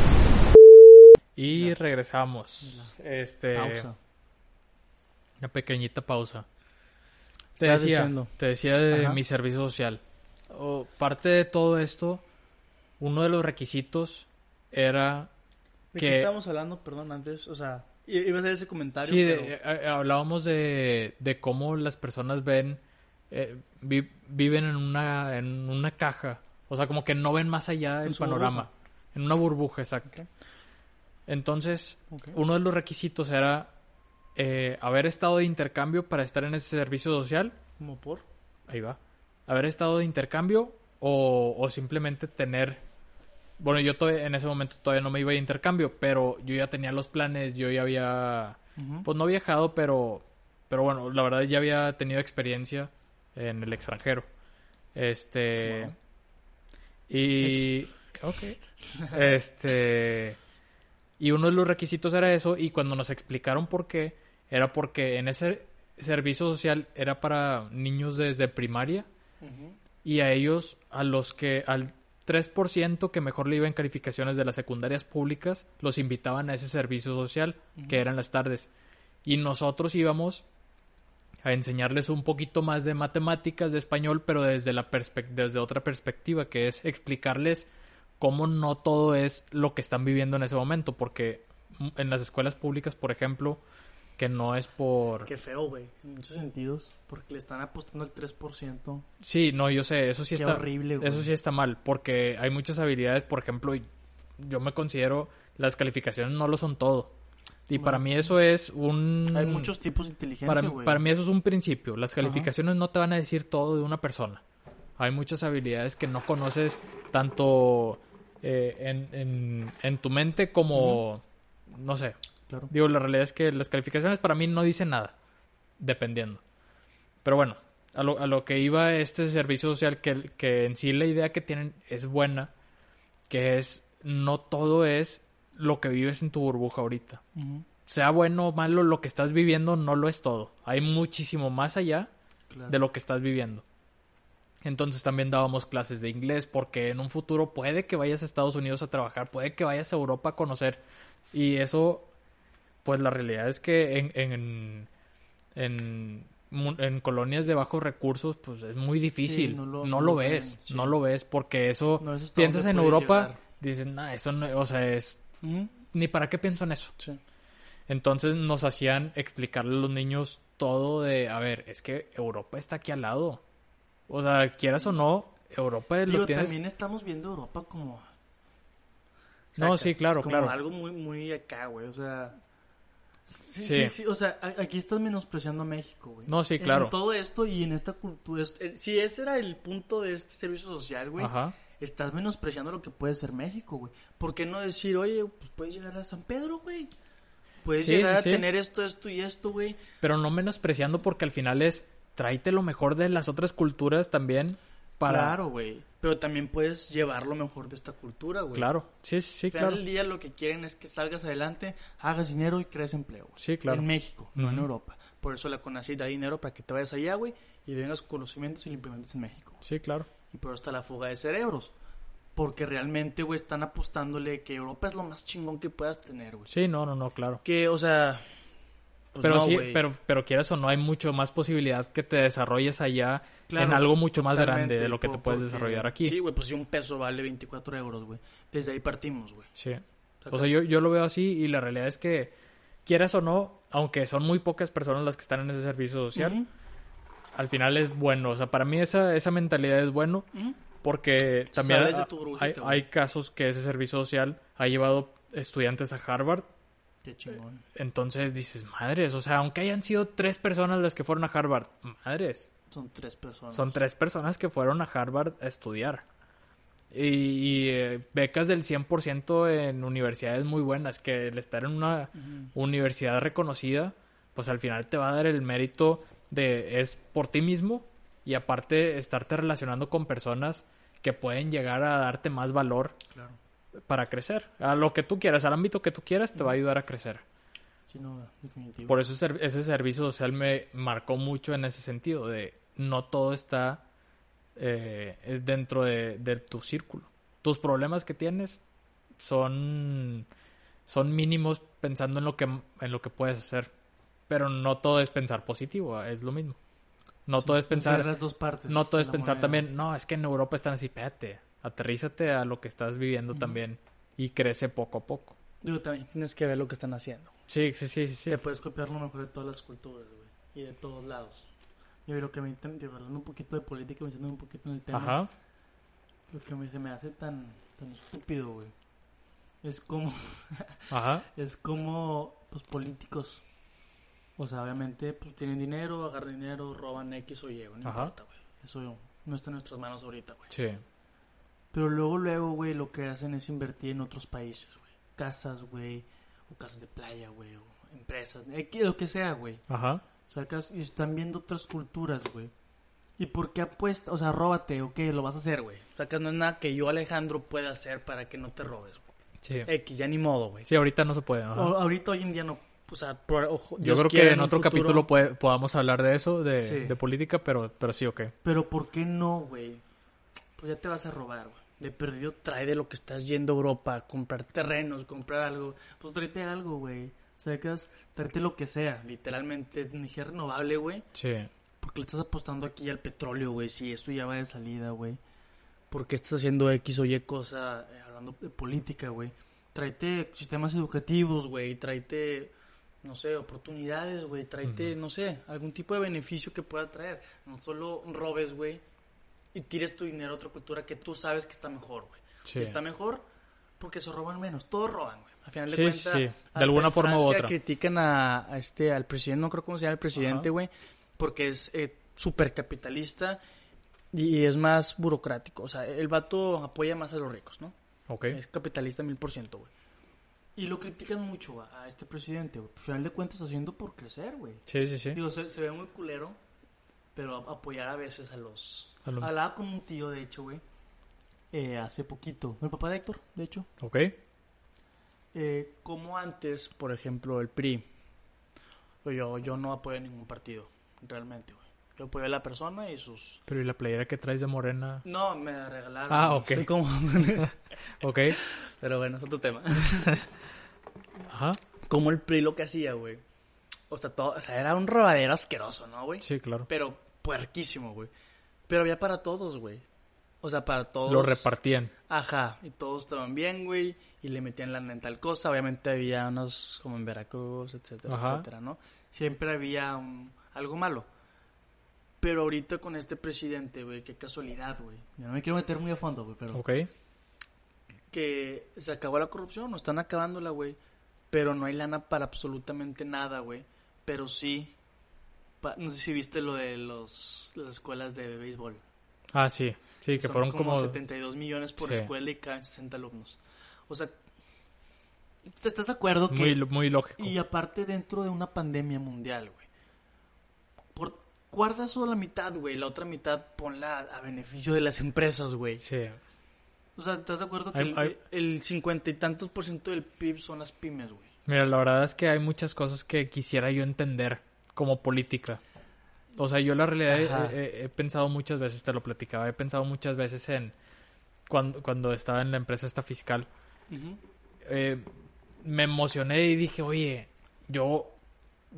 y regresamos. Este, Pausa. una pequeñita pausa. Te decía, diciendo. te decía de Ajá. mi servicio social. O, parte de todo esto, uno de los requisitos era ¿De que- qué estábamos hablando, perdón, antes? O sea, i- iba a hacer ese comentario, Sí, pero... de- eh, hablábamos de, de cómo las personas ven, eh, vi- viven en una, en una caja, o sea, como que no ven más allá del panorama, en una burbuja, exacto. Entonces, uno de los requisitos era eh, haber estado de intercambio para estar en ese servicio social, ¿Como por? ahí va, haber estado de intercambio o, o simplemente tener bueno, yo todavía- en ese momento todavía no me iba de intercambio, pero yo ya tenía los planes, yo ya había, pues no viajado, pero, pero bueno, la verdad ya había tenido experiencia en el extranjero. Este, Wow. y, ok, [laughs] este, y uno de los requisitos era eso, y cuando nos explicaron por qué, era porque en ese servicio social era para niños desde primaria, y a ellos, a los que, al 3% que mejor le iba en calificaciones de las secundarias públicas, los invitaban a ese servicio social, que eran las tardes. Y nosotros íbamos a enseñarles un poquito más de matemáticas, de español, pero desde, la desde otra perspectiva, que es explicarles cómo no todo es lo que están viviendo en ese momento, porque en las escuelas públicas, por ejemplo, que no es por... Qué feo, güey, en muchos sentidos, porque le están apostando el 3%. Sí, no, yo sé, eso sí Qué está horrible, güey. Eso sí está mal, porque hay muchas habilidades, por ejemplo, yo me considero las calificaciones no lo son todo. Y para mí eso es un Hay muchos tipos de inteligencia, para, para mí eso es un principio. Las calificaciones no te van a decir todo de una persona. Hay muchas habilidades que no conoces tanto eh, en, en, en tu mente como, no sé. Claro. Digo, la realidad es que las calificaciones para mí no dicen nada, dependiendo. Pero bueno, a lo, a lo que iba este servicio social, que, que en sí la idea que tienen es buena, que es no todo es lo que vives en tu burbuja ahorita sea bueno o malo, lo que estás viviendo no lo es todo. Hay muchísimo más allá claro. de lo que estás viviendo. Entonces también dábamos clases de inglés porque en un futuro puede que vayas a Estados Unidos a trabajar, puede que vayas a Europa a conocer. Y eso, pues la realidad es que en, en, en, en colonias de bajos recursos, pues es muy difícil. no no lo- lo, no lo ves, sí. no lo ves porque eso, No es hasta piensas en Europa, llegar. dices, nah, eso no, o sea, es, ni para qué pienso en eso. Sí. Entonces nos hacían explicarle a los niños todo de, a ver, es que Europa está aquí al lado. O sea, quieras o no, Europa Digo, lo tienes... también estamos viendo Europa como... No, sí, claro, como claro. algo muy, muy acá, güey, o sea... Sí, Sí. sí, sí, o sea, aquí estás menospreciando a México, güey. No, sí, En claro. todo esto y en esta cultura... est- eh, Si ese era el punto de este servicio social, güey, Ajá. estás menospreciando lo que puede ser México, güey. ¿Por qué no decir, oye, pues puedes llegar a San Pedro, güey? Puedes Sí, llegar a tener esto, esto y esto, güey. Pero no menospreciando porque al final es, tráete lo mejor de las otras culturas también para... Claro, güey. Pero también puedes llevar lo mejor de esta cultura, güey. Claro, sí, sí, Al final claro. del día lo que quieren es que salgas adelante, hagas dinero y crees empleo. güey. Sí, claro. En México, no en. Europa. Por eso la CONACYT da dinero para que te vayas allá, güey, y vengas conocimientos y lo implementes en México. Sí, claro. Y por eso está la fuga de cerebros. Porque realmente, güey, están apostándole que Europa es lo más chingón que puedas tener, güey. Sí, no, no, no, claro. Que, o sea... pues pero no, sí, pero, pero quieras o no, hay mucho más posibilidad que te desarrolles allá Claro, en algo mucho más grande de lo que te puedes porque- desarrollar aquí. Sí, güey, pues si un peso vale 24 euros, güey. Desde ahí partimos, güey. Sí. Sacas- O sea, yo, yo lo veo así y la realidad es que, quieras o no, aunque son muy pocas personas las que están en ese servicio social, al final es bueno. O sea, para mí esa, esa mentalidad es bueno porque también ha- hay casos que ese servicio social ha llevado estudiantes a Harvard. Qué chingón. Entonces dices, madres, o sea, aunque hayan sido tres personas las que fueron a Harvard, madres, Son tres personas. son tres personas que fueron a Harvard a estudiar. Y, y, eh, becas del 100% en universidades muy buenas, que el estar en una universidad reconocida, pues al final te va a dar el mérito de es por ti mismo y aparte estarte relacionando con personas que pueden llegar a darte más valor Claro. Para crecer. A lo que tú quieras, al ámbito que tú quieras, te va a ayudar a crecer. Sí, no, definitivo. Por eso ese, servicio social me marcó mucho en ese sentido, de no todo está eh, dentro de, de tu círculo. Tus problemas que tienes son, son mínimos pensando en lo, que, en lo que puedes hacer, pero no todo es pensar positivo, es lo mismo. No Sí, todo es pensar, las dos partes no todo es pensar moneda. también, no, es que en Europa están así, espérate, aterrízate a lo que estás viviendo también y crece poco a poco. Digo, también tienes que ver lo que están haciendo. Sí, sí, sí, sí. Te puedes copiar lo mejor de todas las culturas, güey. Y de todos lados. Yo lo que me hablando un poquito de política, metiendo un poquito en el tema. Ajá. Lo que me, se me hace tan, tan estúpido, güey. Es como, [laughs] Ajá. es como, pues, políticos. O sea, obviamente, pues, tienen dinero, agarran dinero, roban X o Y, no Ajá. importa, güey. Eso no está en nuestras manos ahorita, güey. Sí. Pero luego, luego, güey, lo que hacen es invertir en otros países, güey. Casas, güey, o casas de playa, güey, o empresas, eh, lo que sea, güey. Ajá. Sacas y están viendo otras culturas, güey. ¿Y por qué apuesta? O sea, róbate, ok, lo vas a hacer, güey. Sacas, no es nada que yo, Alejandro, pueda hacer para que no te robes, güey. Sí. X, ya ni modo, güey. Sí, ahorita no se puede. ajá. O- ahorita, hoy en día, no. O sea, por- ojo, Yo creo que en otro futuro- capítulo puede- podamos hablar de eso, de, Sí. de política, pero, pero sí, ok. Pero ¿por qué no, güey? Pues ya te vas a robar, güey. De perdido trae de lo que estás yendo a Europa, comprar terrenos, comprar algo. Pues tráete algo, güey. Sacas, tráete lo que sea. Literalmente es energía renovable, güey. Sí. Porque le estás apostando aquí al petróleo, güey. Si esto ya va de salida, güey. ¿Por qué estás haciendo X o Y cosa eh, hablando de política, güey? Tráete sistemas educativos, güey. Tráete, no sé, oportunidades, güey. Tráete, no sé, algún tipo de beneficio que pueda traer. No solo robes, güey. Y tires tu dinero a otra cultura que tú sabes que está mejor, güey. Sí. Y Está mejor porque se roban menos. Todos roban, güey. Al final de Sí, cuentas, sí, de alguna forma u Francia otra. critican a, a este, al presidente, no creo cómo se llama el presidente, güey, porque es eh, súper capitalista y es más burocrático. O sea, el vato apoya más a los ricos, ¿no? Ok. Es capitalista mil por ciento, güey. Y lo critican mucho a, a este presidente, güey. Al final de cuentas, haciendo por crecer, güey. Sí, sí, sí. Digo, se, se ve muy culero, pero apoyar a veces a los... A lo- Hablaba con un tío, de hecho, güey, eh, hace poquito. El papá de Héctor, de hecho. Ok. Eh, como antes, por ejemplo, el PRI. Yo, yo no apoyo a ningún partido, realmente, güey. Yo apoyo a la persona y sus... Pero ¿y la playera que traes de morena? No, me la regalaron. Ah, ok. sé cómo. [laughs] Ok. [laughs] Pero bueno, es otro tema. [laughs] Ajá. Como el PRI lo que hacía, güey. O sea, todo, o sea, era un robadero asqueroso, ¿no, güey? Sí, claro. Pero puerquísimo, güey. Pero había para todos, güey. O sea, para todos. Lo repartían. Ajá, y todos estaban bien, güey, y le metían la en tal cosa. Obviamente había unos como en Veracruz, etcétera, Ajá. etcétera, ¿no? Siempre había un- algo malo. Pero ahorita con este presidente, güey, qué casualidad, güey. Yo no me quiero meter muy a fondo, güey, pero Ok. que se acabó la corrupción, no están acabándola, güey. Pero no hay lana para absolutamente nada, güey. Pero sí, no sé si viste lo de los, las escuelas de béisbol. Ah, sí. Sí, que Son fueron como... 72 millones por Sí. escuela y caben 60 alumnos. O sea, ¿estás de acuerdo que... Muy, muy lógico. Y aparte dentro de una pandemia mundial, güey. Por, guarda solo la mitad, güey. La otra mitad ponla a, beneficio de las empresas, güey. Sí. O sea, ¿estás de acuerdo que Hay- el- hay- el cincuenta y tantos por ciento del PIB son las pymes, güey? Mira, la verdad es que hay muchas cosas que quisiera yo entender como política. O sea, yo la realidad he- Ajá. he, he pensado muchas veces, te lo platicaba, he pensado muchas veces en cuando, cuando estaba en la empresa esta fiscal. eh, me emocioné y dije, oye, yo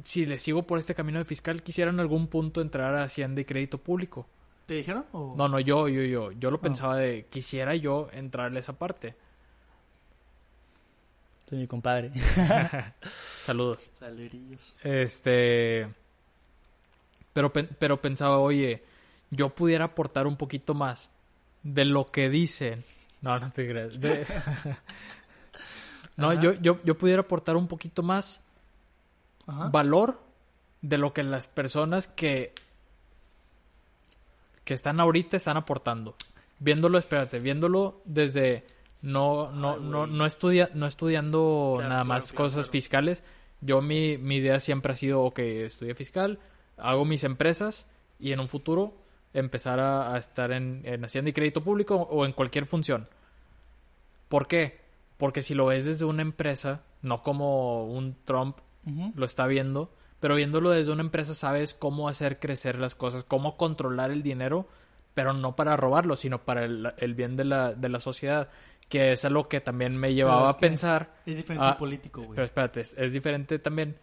si le sigo por este camino de fiscal quisiera en algún punto entrar a Hacienda y Crédito Público. ¿Te dijeron? O... No, no, yo, yo, yo, yo lo Ah. pensaba de quisiera yo entrarle a esa parte. Soy mi compadre. [laughs] Saludos. Salerillos. Este. Pero, pero pensaba, oye, yo pudiera aportar un poquito más de lo que dicen. No, no te creas. De- [laughs] no, yo, yo, yo pudiera aportar un poquito más Ajá. valor de lo que las personas que que están ahorita están aportando. Viéndolo, espérate, viéndolo desde no no Ay, no no estudia no estudiando Claro, nada claro, más claro, cosas fiscales. Yo mi, mi idea siempre ha sido, ok, estudié fiscal, hago mis empresas y en un futuro empezar a, a estar en, en Hacienda y Crédito Público o en cualquier función. ¿Por qué? Porque si lo ves desde una empresa, no como un Trump lo está viendo, pero viéndolo desde una empresa sabes cómo hacer crecer las cosas, cómo controlar el dinero, pero no para robarlo, sino para el, el bien de la, de la sociedad, que es algo que también me llevaba es a pensar, Es diferente Ah, político, güey. pero espérate, es, es diferente también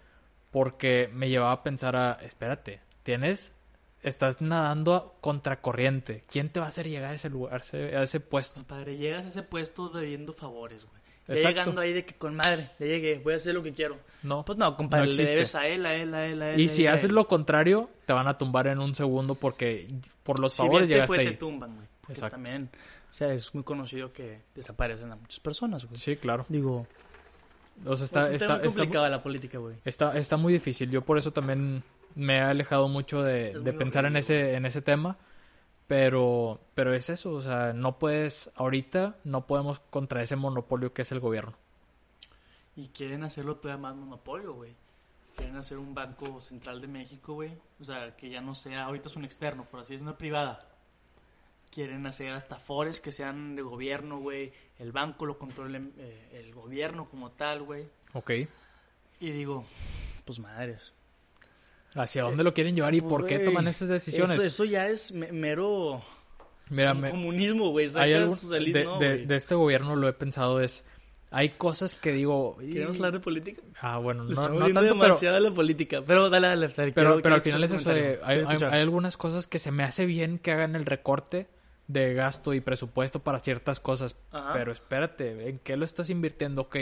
porque me llevaba a pensar a, espérate, tienes, estás nadando a contracorriente, ¿quién te va a hacer llegar a ese lugar, a ese, a ese puesto? Padre, llegas a ese puesto debiendo favores, güey. Ya Exacto. llegando ahí de que con madre, ya llegué, voy a hacer lo que quiero. No, Pues no, compadre, No le debes a él, a él, a él, a él. y a si él, a haces lo contrario, te van a tumbar en un segundo porque por los Si favores bien te llegaste fue, te ahí. tumban, güey. Exacto. también, o sea, es muy conocido que desaparecen a muchas personas, güey. Sí, claro. Digo, O sea, está, está, está, muy está, complicada la política, güey. está- está muy difícil. Yo por eso también me he alejado mucho de, Es de pensar en ese, en ese tema. Pero, pero es eso, o sea, no puedes, ahorita no podemos contra ese monopolio que es el gobierno. Y quieren hacerlo todavía más monopolio, güey. Quieren hacer un banco central de México, güey. O sea, que ya no sea, ahorita es un externo, por así es una privada. Quieren hacer hasta fores que sean de gobierno, güey. El banco lo controle eh, el gobierno como tal, güey. Ok. Y digo, pues madres. ¿Hacia dónde lo quieren llevar y por qué toman esas decisiones? Eso, eso ya es me- mero Mira, me- comunismo, güey. de, de- de este gobierno lo he pensado es, hay cosas que digo... y- ¿Queremos hablar de política? Ah, bueno, no, no tanto, pero, demasiado la política. Pero dale, dale. dale, pero, quiero- pero quiero al final es eso de, hay algunas cosas que se me hace bien que hagan el recorte de gasto y presupuesto para ciertas cosas, Ajá. pero espérate, ¿en qué lo estás invirtiendo? Ok,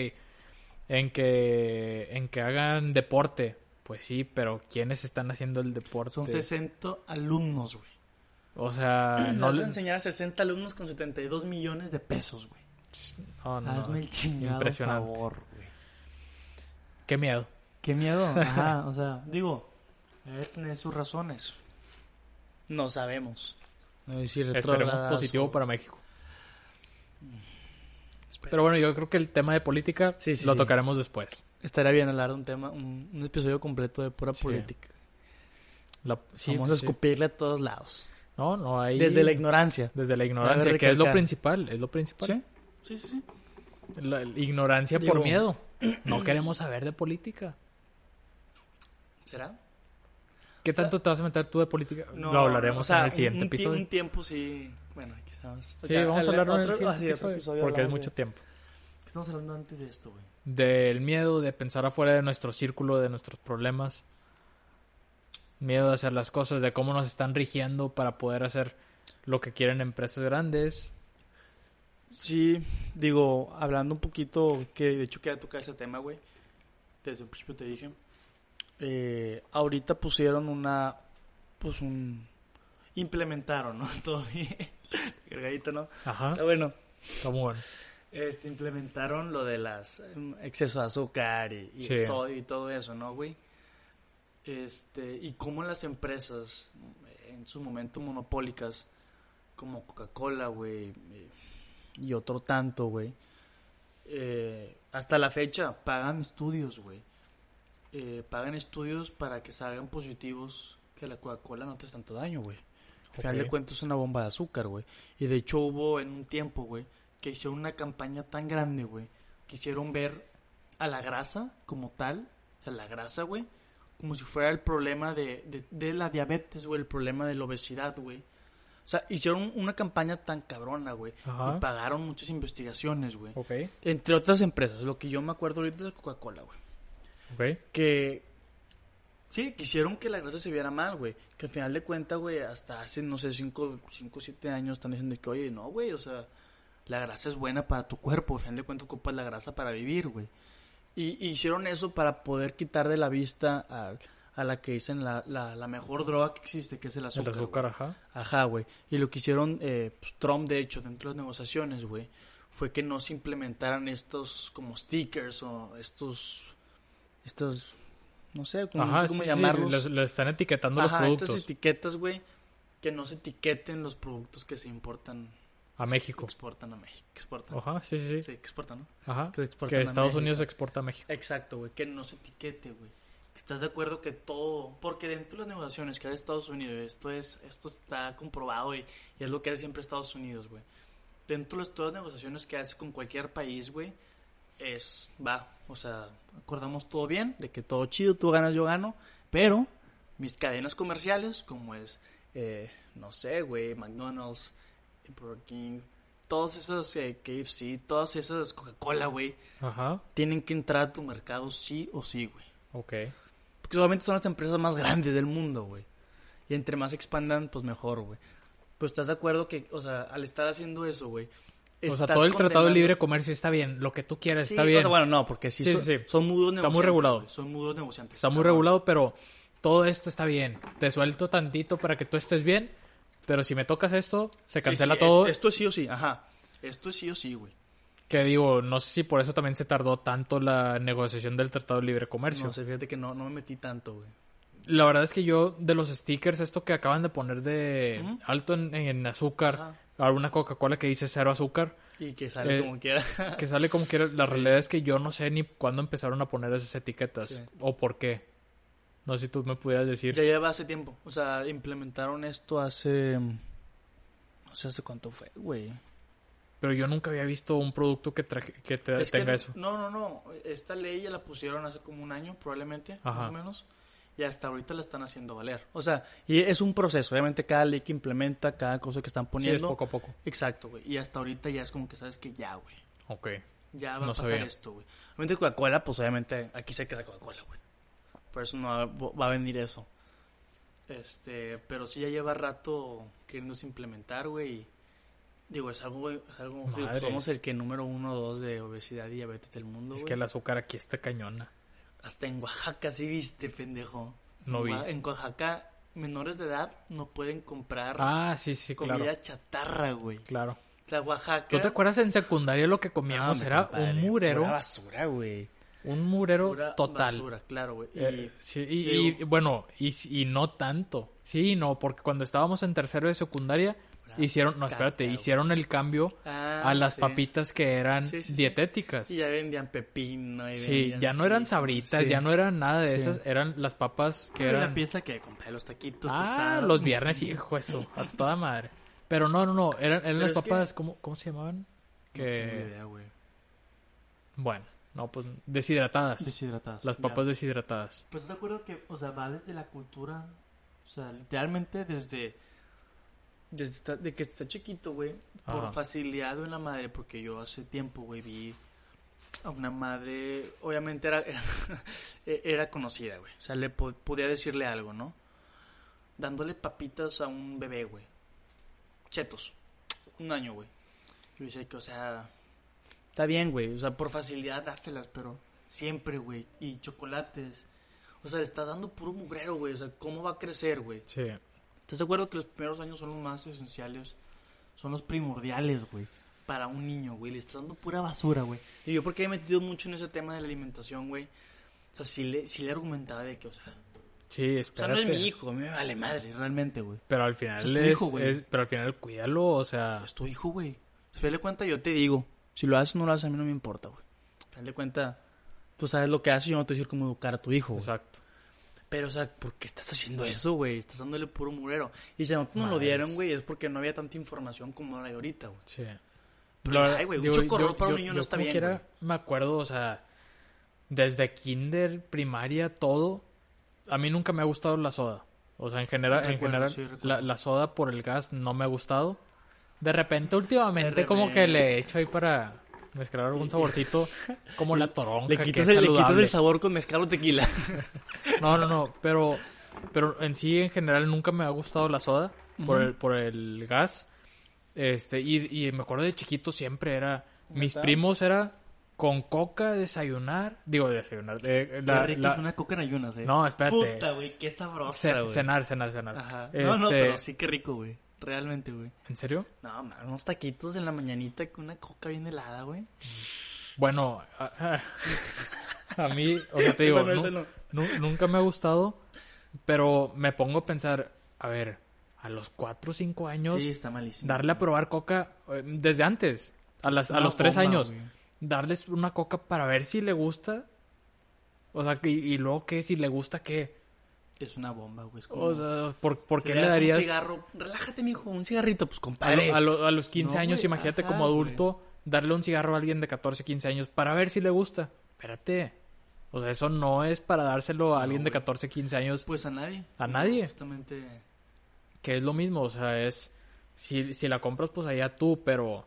en que, en que hagan deporte, pues sí, pero ¿quiénes están haciendo el deporte? Son 60 alumnos, güey. O sea, [clears throat] no, Vas a enseñar a 60 alumnos con 72 millones de pesos, güey. no, no, Hazme el chingado impresionante. favor, güey. Qué miedo. Qué miedo. [laughs] Ajá, o sea, digo, debe tener sus razones. No sabemos. No decir Esperemos positivo o- para México. Pero bueno, yo creo que el tema de política Sí, sí, lo sí. tocaremos después. Estaría bien hablar de un tema, un, un episodio completo de pura Sí. política. La- sí, Vamos a escupirle a todos lados. No, no hay... Desde la ignorancia. Desde la ignorancia, que es lo principal, es lo principal. ¿Sí? Sí, sí, sí. La, la ignorancia por miedo. [clears throat] No queremos saber de política. ¿Será? ¿Qué tanto te vas a meter tú de política? No, lo hablaremos o sea, en el siguiente un, episodio. Un tiempo sí. Bueno, quizás. Sí, vamos a hablarlo en el siguiente episodio, episodio porque es mucho de- tiempo. ¿Qué estamos hablando antes de esto, güey? Del miedo de pensar afuera de nuestro círculo, de nuestros problemas. Miedo de hacer las cosas, de cómo nos están rigiendo para poder hacer lo que quieren empresas grandes. Sí, digo, hablando un poquito, que de hecho quería tocar ese tema, güey. Desde el principio te dije. Eh, ahorita pusieron una, pues un, implementaron, ¿no? [laughs] Todo bien, cargadito, ¿no? Ajá, Está bueno. está muy bueno. Este, implementaron lo de las em, exceso de azúcar y, y el Sí. sodio y todo eso, ¿no, güey? Este, y cómo las empresas, en su momento monopólicas, como Coca-Cola, güey, y otro tanto, güey, eh, hasta la fecha pagan estudios, güey. Eh, pagan estudios para que salgan positivos que la Coca-Cola no te hace tanto daño, güey. Al final de cuentas es una bomba de azúcar, güey. Y de hecho hubo en un tiempo, güey, que hicieron una campaña tan grande, güey, que hicieron ver a la grasa como tal, a la grasa, güey, como si fuera el problema de, de, de la diabetes, güey, el problema de la obesidad, güey. O sea, hicieron una campaña tan cabrona, güey. Ajá. Y pagaron muchas investigaciones, güey. Ok, Entre otras empresas. Lo que yo me acuerdo ahorita es Coca-Cola, güey. Que... Sí, quisieron que la grasa se viera mal, güey. Que al final de cuentas, güey, hasta hace, no sé, 5 o 7 años están diciendo que, oye, no, güey, o sea, la grasa es buena para tu cuerpo. Al final de cuentas ocupas la grasa para vivir, güey. Y, y hicieron eso para poder quitar de la vista a, a la que dicen la, la, la mejor droga que existe, que es el El azúcar. azúcar, güey. ajá. Ajá, güey. Y lo que hicieron eh, pues, Trump, de hecho, dentro de las negociaciones, güey, fue que no se implementaran estos como stickers o estos, estos, no sé, como, no Ajá, sé cómo sí, sí, llamarlos. les están etiquetando Ajá, los estas productos etiquetas, güey, que no se etiqueten los productos que se importan, a México. exportan a México, exportan. Ajá, sí, sí, sí. Exportan, ¿no? Ajá. que Que Estados México. Unidos exporta a México. Exacto, güey, que no se etiquete, güey. Que ¿Estás de acuerdo que todo, porque dentro de las negociaciones que hace Estados Unidos, esto es, esto está comprobado y, y es lo que hace siempre Estados Unidos, güey. Dentro de todas las negociaciones que hace con cualquier país, güey, es, va, o sea, acordamos todo bien, de que todo chido, tú ganas, yo gano, pero mis cadenas comerciales, como es, eh, no sé, güey, McDonald's, Burger King, todas esas eh, KFC, todas esas Coca-Cola, güey, tienen que entrar a tu mercado sí o sí, güey. Ok. Porque solamente son las empresas más grandes del mundo, güey. Y entre más expandan, pues mejor, güey. Pero estás de acuerdo que, o sea, al estar haciendo eso, güey. O sea, todo el Tratado de Libre Comercio está bien. Lo que tú quieras Sí, está o bien. sea, bueno, no, porque sí, Sí, son, sí, son mudos Está muy negociantes. regulado. Son mudos negociantes. Está muy regulado, pero todo esto está bien. Te suelto tantito para que tú estés bien. Pero si me tocas esto, se cancela todo. es- Esto es sí o sí, ajá. Esto es sí o sí, güey. Que digo, no sé si por eso también se tardó tanto la negociación del Tratado de Libre Comercio. No sé, fíjate que no, no me metí tanto, güey. La verdad es que yo, de los stickers, esto que acaban de poner de Ujú. alto en, en azúcar. Alguna Coca-Cola que dice cero azúcar, Y que sale Eh, como quiera. [laughs] que sale como quiera. La realidad es que yo no sé ni cuándo empezaron a poner esas etiquetas Sí. o por qué. No sé si tú me pudieras decir. Ya lleva hace tiempo. O sea, implementaron esto hace. No sé hace cuánto fue, güey. Pero yo nunca había visto un producto que, traje- que te- Es que tenga eso. No, no, no. Esta ley ya la pusieron hace como un año, probablemente, Ajá. más o menos. Y hasta ahorita la están haciendo valer. O sea, y es un proceso. Obviamente, cada ley que implementa, cada cosa que están Sí, es poniendo. poco a poco. Exacto, güey. Y hasta ahorita ya es como que sabes que ya, güey. Ok. Ya va No a pasar sabía. esto, güey. Obviamente, Coca-Cola, pues obviamente aquí se queda Coca-Cola, güey. Por eso no va, va a venir eso. Este, pero sí ya lleva rato queriéndose implementar, güey. Digo, es algo, güey, es algo, somos el que número uno o dos de obesidad y diabetes del mundo, Es güey. que el azúcar aquí está cañona. Hasta en Oaxaca sí viste, pendejo. No vi. En Oaxaca, menores de edad no pueden comprar Ah, sí, sí, comida claro. chatarra, güey. Claro. Sea, Oaxaca... ¿Tú te acuerdas en secundaria lo que comíamos? Era compadre, un murero. pura basura, güey. Un murero Pura total. basura, claro, güey. Y- Eh, sí, y, digo- y, bueno, y, y no tanto. Sí, no, porque cuando estábamos en tercero de secundaria, hicieron, no, espérate, hicieron el cambio Ah, a las sí. papitas que eran Sí, sí, sí. dietéticas. Y ya vendían pepino. Y Sí, vendían ya no eran sabritas, sí. ya no eran nada de Sí. esas, eran las papas que Era eran... la pieza que compré los taquitos. Ah, tostados. los viernes, hijo eso, [laughs] a toda madre. Pero no, no, no, eran, eran las que- papas, ¿cómo, ¿cómo se llamaban? No Que, tengo idea, güey. bueno, no, pues deshidratadas. Deshidratadas. Las papas deshidratadas. Pues te acuerdo que, o sea, va desde la cultura, o sea, literalmente desde, desde de que está chiquito, güey, por Ajá. facilidad de una madre, porque yo hace tiempo, güey, vi a una madre, obviamente era, [laughs] era, era conocida, güey, o sea, le po- podía decirle algo, ¿no? Dándole papitas a un bebé, güey, chetos, un año, güey. Yo decía que, o sea, está bien, güey, o sea, por facilidad dáselas, pero siempre, güey, y chocolates. O sea, le estás dando puro mugrero, güey. O sea, ¿cómo va a crecer, güey? Sí. ¿Estás de acuerdo que los primeros años son los más esenciales? Son los primordiales, güey. Para un niño, güey. Le estás dando pura basura, güey. Y yo porque he metido mucho en ese tema de la alimentación, güey. O sea, sí le, sí le argumentaba de que, o sea... Sí, O sea, espérate. no es mi hijo. A mí me vale madre, realmente, güey. Pero al final Es tu es, hijo, güey. es- pero al final cuídalo, o sea, Es tu hijo, güey. Final de cuenta yo te digo. Si lo haces o no lo haces, a mí no me importa, güey. Al de cuenta, tú sabes lo que haces y yo no te voy a decir cómo educar a tu hijo, güey. exacto. Pero, o sea, ¿por qué estás haciendo eso, güey? Estás dándole puro murero. Y si no nos lo dieron, güey, es porque no había tanta información como la hay ahorita, güey. Sí. Pero ay, güey, un yo- para un yo- niño no está bien, quiera. Me acuerdo, o sea, desde kinder, primaria, todo, a mí nunca me ha gustado la soda. O sea, en general, en general sí, la, la soda por el gas no me ha gustado. De repente, últimamente, De como que le he hecho ahí para mezclar algún saborcito, como la toronja, Le que quitas, es el, le quitas el sabor con mezcal o tequila. [laughs] No, no, no, pero, pero en sí, en general, nunca me ha gustado la soda por, el, por el gas. Este, y, y me acuerdo de chiquito siempre era, mis primos era con coca desayunar, digo desayunar, eh, la- Qué rico la- es una coca en ayunas, eh. No, espérate. Puta, güey, qué sabrosa, güey. cenar, cenar, cenar. Ajá. Este, No, no, pero sí, qué rico, güey. Realmente, güey. ¿En serio? No, man, unos taquitos en la mañanita con una coca bien helada, güey. Bueno, a, a mí, o sea, te [laughs] digo, no, nu- nunca me ha gustado, pero me pongo a pensar, a ver, a los 4 o 5 años, Sí, está malísimo. darle a probar coca eh, desde antes, a, las, a los 3 bomba, años, güey. darles una coca para ver si le gusta, o sea, y, y luego qué, si le gusta qué, Es una bomba, güey. es como- o sea, ¿por, por qué le darías un cigarro? Relájate, mijo, un cigarrito, pues a, compadre. lo- a lo- a los 15 No, años, güey, imagínate ajá, como adulto, darle un cigarro a alguien de 14, 15 años para ver si le gusta? Espérate. O sea, eso no es para dárselo a No, alguien de güey. 14, 15 años, Pues a nadie. ¿A nadie? Justamente. que es lo mismo, o sea, es si, si la compras pues allá tú, pero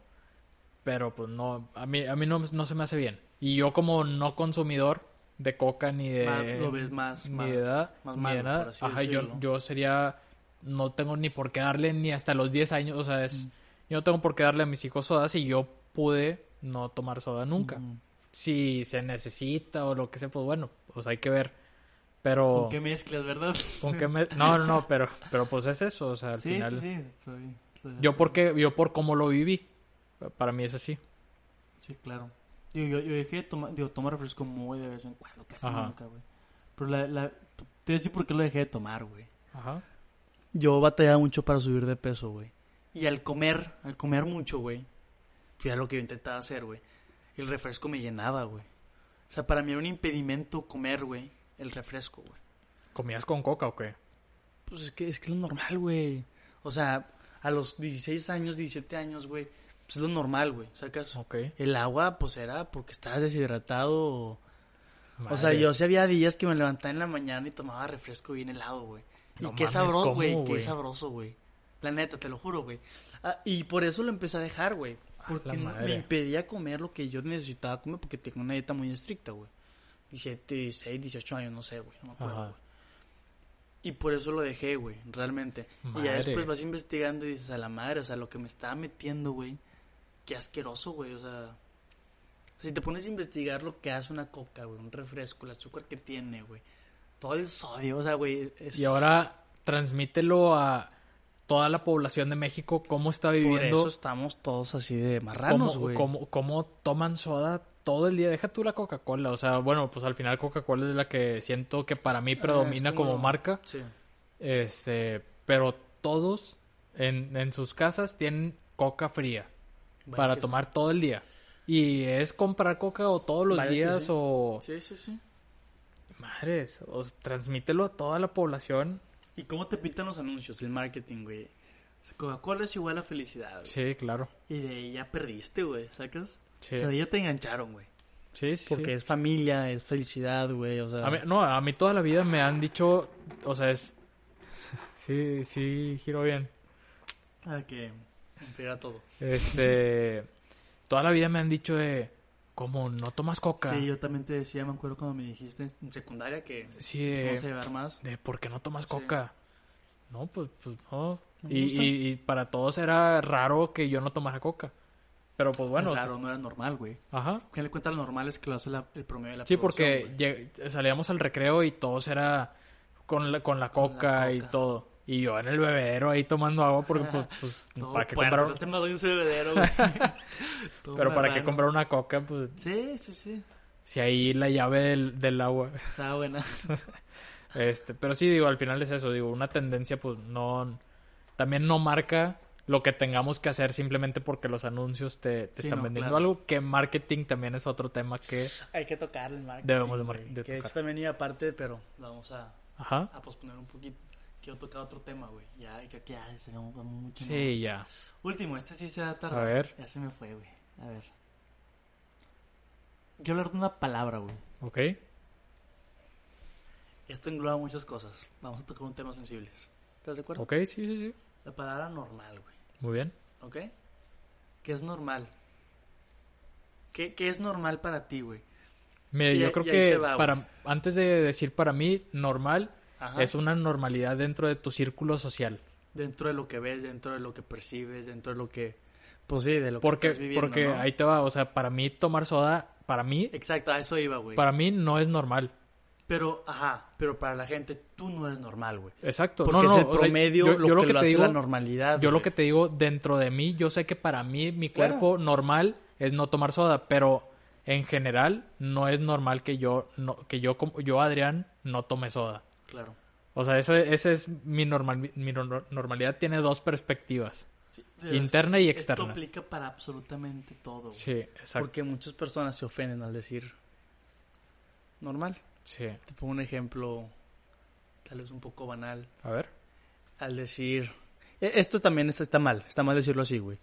pero pues no a mí a mí no, no se me hace bien. Y yo como no consumidor de coca ni de Más- lo ves más- ni más- de edad, más ni de nada, ajá, yo yo sería no tengo ni por qué darle ni hasta los 10 años, o sea, Mm. es yo no tengo por qué darle a mis hijos sodas y yo pude no tomar soda nunca. Mm. Si se necesita o lo que sea, pues bueno, pues hay que ver. Pero ¿Con qué mezclas, verdad? ¿Con qué me- [laughs] No, no, no, pero, pero pues es eso, o sea, al Sí, final... sí, sí, estoy- estoy- Yo porque, yo por cómo lo viví, para mí es así. Sí, claro. Digo, yo, yo dejé de tomar, digo, tomo refresco muy de vez en cuando, casi Ajá. nunca, güey. Pero la, la, te voy a decir por qué lo dejé de tomar, güey. Ajá. Yo batallaba mucho para subir de peso, güey. Y al comer, al comer mucho, güey. Fíjate lo que yo intentaba hacer, güey. El refresco me llenaba, güey. O sea, para mí era un impedimento comer, güey. El refresco, güey. ¿Comías con coca o qué? Pues es que es que es lo normal, güey. O sea, a los 16 años, 17 años, güey. Pues es lo normal, güey. ¿Sacas? El agua, pues era porque estabas deshidratado. O, o sea, yo sí había días que me levantaba en la mañana y tomaba refresco bien helado, güey. Y qué mames, sabroso, ¿cómo, güey. Qué sabroso, güey. La neta, te lo juro, güey. Ah, y por eso lo empecé a dejar, güey. Porque me impedía comer lo que yo necesitaba comer porque tengo una dieta muy estricta, güey. 17, 16, 18 años, no sé, güey. No me acuerdo, güey. Y por eso lo dejé, güey, realmente. Y ya después vas investigando y dices, a la madre, o sea, lo que me estaba metiendo, güey. Qué asqueroso, güey, o sea. Si te pones a investigar lo que hace una coca, güey, un refresco, el azúcar que tiene, güey. Todo el sodio, o sea, güey. es- Y ahora transmítelo a toda la población de México cómo está Por viviendo, eso estamos todos así de marranos, güey. cómo, cómo toman soda todo el día. Deja tú la Coca-Cola. O sea, bueno, pues al final Coca-Cola es la que siento que para mí Ah, predomina como... marca. Sí. Este, pero todos en, en sus casas tienen coca fría Para tomar todo el día. Y es comprar coca o todos los días sí. o... Sí, sí, sí. Madres, o transmítelo a toda la población. ¿Y cómo te pintan los anuncios, el marketing, güey? Coca-Cola es igual a felicidad, güey. Sí, claro. Y de ahí ya perdiste, güey, ¿sacas? Sí. O sea, de ahí ya te engancharon, güey. Sí, sí, Porque sí. es familia, es felicidad, güey, o sea... A mí, no, a mí toda la vida me han dicho, o sea, es... [laughs] Sí, sí, giro bien. Ah, que enfriara todo. Este... toda la vida me han dicho de... Como no tomas coca. Sí, yo también te decía, me acuerdo cuando me dijiste en secundaria que Sí, de- vamos a llevar más. de ¿por qué no tomas Sí. coca? No, pues, pues no. Y, y- y para todos era raro que yo no tomara coca. Pero pues bueno. Claro, no era normal, güey. Ajá. Que le cuenta lo normal es que lo hace la- el promedio de la Sí, porque salíamos al recreo y todos era con la, con la coca y coca. todo. Y yo en el bebedero ahí tomando agua porque pues, [laughs] pues, para qué comprar Este me doy un bebedero, [laughs] pero para qué comprar una coca pues Sí, sí, sí. si ahí la llave del, del agua. Está buena. [laughs] Este, pero sí digo, al final es eso, digo, una tendencia pues no también no marca lo que tengamos que hacer simplemente porque los anuncios te, te Sí, están no, vendiendo claro. algo que marketing también es otro tema que Hay que tocar el marketing. Debemos de mar- de que tocar. esto también iba aparte, pero lo vamos a, ajá a posponer un poquito. Quiero tocar otro tema, güey. Ya, que que ya mucho. sí ya Último, este sí se va a tardar. A ver. Ya se me fue, güey. A ver. Quiero hablar de una palabra, güey. ok Esto engloba muchas cosas. Vamos a tocar un tema sensible. ¿Estás de acuerdo? ok sí sí sí La palabra normal, güey. muy bien ¿Ok? ¿Qué es normal? ¿Qué, qué es normal para ti, güey? Mira, Y yo creo que va, para antes de decir para mí normal Ajá. es una normalidad dentro de tu círculo social. Dentro de lo que ves, dentro de lo que percibes, dentro de lo que... Pues sí, de lo que estás viviendo, porque ¿no? ahí te va, o sea, para mí tomar soda para mí Exacto, a eso iba, güey. para mí no es normal. Pero, ajá, pero para la gente tú no eres normal, güey. Exacto. Porque no, es no, el o sea, promedio yo- lo, yo que, lo te hace digo, la normalidad. yo lo que te digo dentro de mí, yo sé que para mí mi Claro. cuerpo normal es no tomar soda, pero en general no es normal que yo no que yo como- yo Adrián no tome soda. Claro. O sea, eso esa es mi normal mi nor- normalidad tiene dos perspectivas. Sí, Interna es- y Esto externa. aplica para absolutamente todo, güey. Sí, exacto. Porque muchas personas se ofenden al decir normal. Sí. Te pongo un ejemplo, tal vez un poco banal. A ver. Al decir... e- Esto también está, está mal, está mal decirlo así, güey.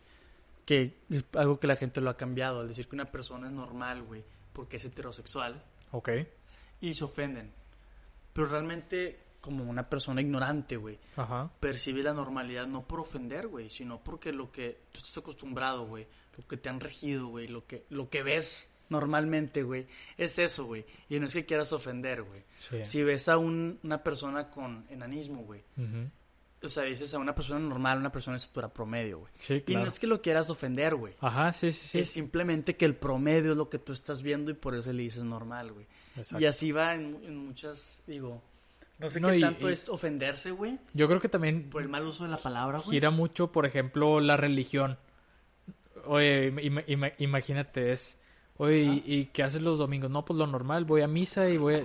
Que es algo que la gente lo ha cambiado. Al decir que una persona es normal, güey, porque es heterosexual. Ok. Y se ofenden. Pero realmente, como una persona ignorante, güey, Ajá. percibe la normalidad no por ofender, güey, sino porque lo que tú estás acostumbrado, güey, lo que te han regido, güey, lo que, lo que ves normalmente, güey, es eso, güey. Y no es que quieras ofender, güey. Sí. Si ves a un- una persona con enanismo, güey. O sea, dices a una persona normal, una persona de estatura promedio, güey. Sí, Y no claro. es que lo quieras ofender, güey. Ajá, sí, sí, sí. Es simplemente que el promedio es lo que tú estás viendo y por eso le dices normal, güey. Exacto. Y así va en, en muchas, digo, no sé No, qué y- tanto y- es ofenderse, güey, Yo creo que también por el mal uso de la palabra, güey. gira mucho, por ejemplo, la religión. Oye, ima- ima- imagínate, es... Oye, ¿y, y qué haces los domingos? No, pues lo normal, voy a misa y voy a...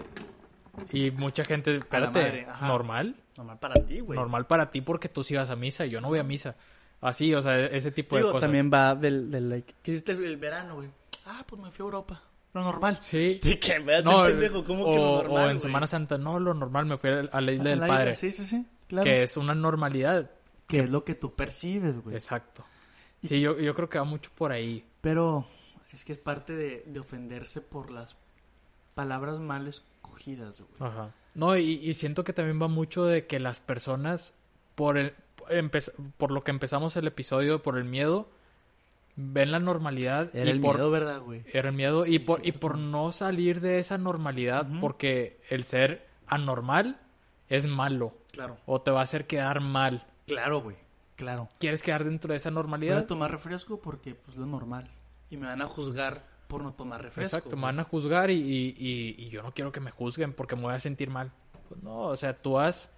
Y mucha gente, espérate, normal, Normal para ti, güey. normal para ti porque tú sí vas a misa y yo no voy a misa. Así, o sea, ese tipo Digo, de cosas. también va del, del like, ¿qué hiciste el, el verano, güey? Ah, pues me fui a Europa. Lo normal. Sí. [laughs] De que, espérate, No, pendejo, ¿cómo o, que lo o normal, en güey? Semana Santa, no, lo normal, me fui a la isla A del la Padre, isla, Sí, sí, sí. Claro. que es una normalidad. Que es lo que tú percibes, güey. Exacto. Sí, yo, yo creo que va mucho por ahí. Pero es que es parte de, de ofenderse por las palabras mal güey. Ajá. No, y, y siento que también va mucho de que las personas, por el, empe- por lo que empezamos el episodio, por el miedo, ven la normalidad Era y el por, miedo, ¿verdad, güey? era el miedo Sí, y por y por no salir de esa normalidad, porque el ser anormal es malo Claro. o te va a hacer quedar mal. Claro, güey. Claro. ¿Quieres quedar dentro de esa Voy a normalidad? tomar refresco porque, pues, lo normal. Y me van a juzgar por no tomar refresco. Exacto, me van a juzgar y, y- y- yo no quiero que me juzguen porque me voy a sentir mal. Pues no, o sea, tú has,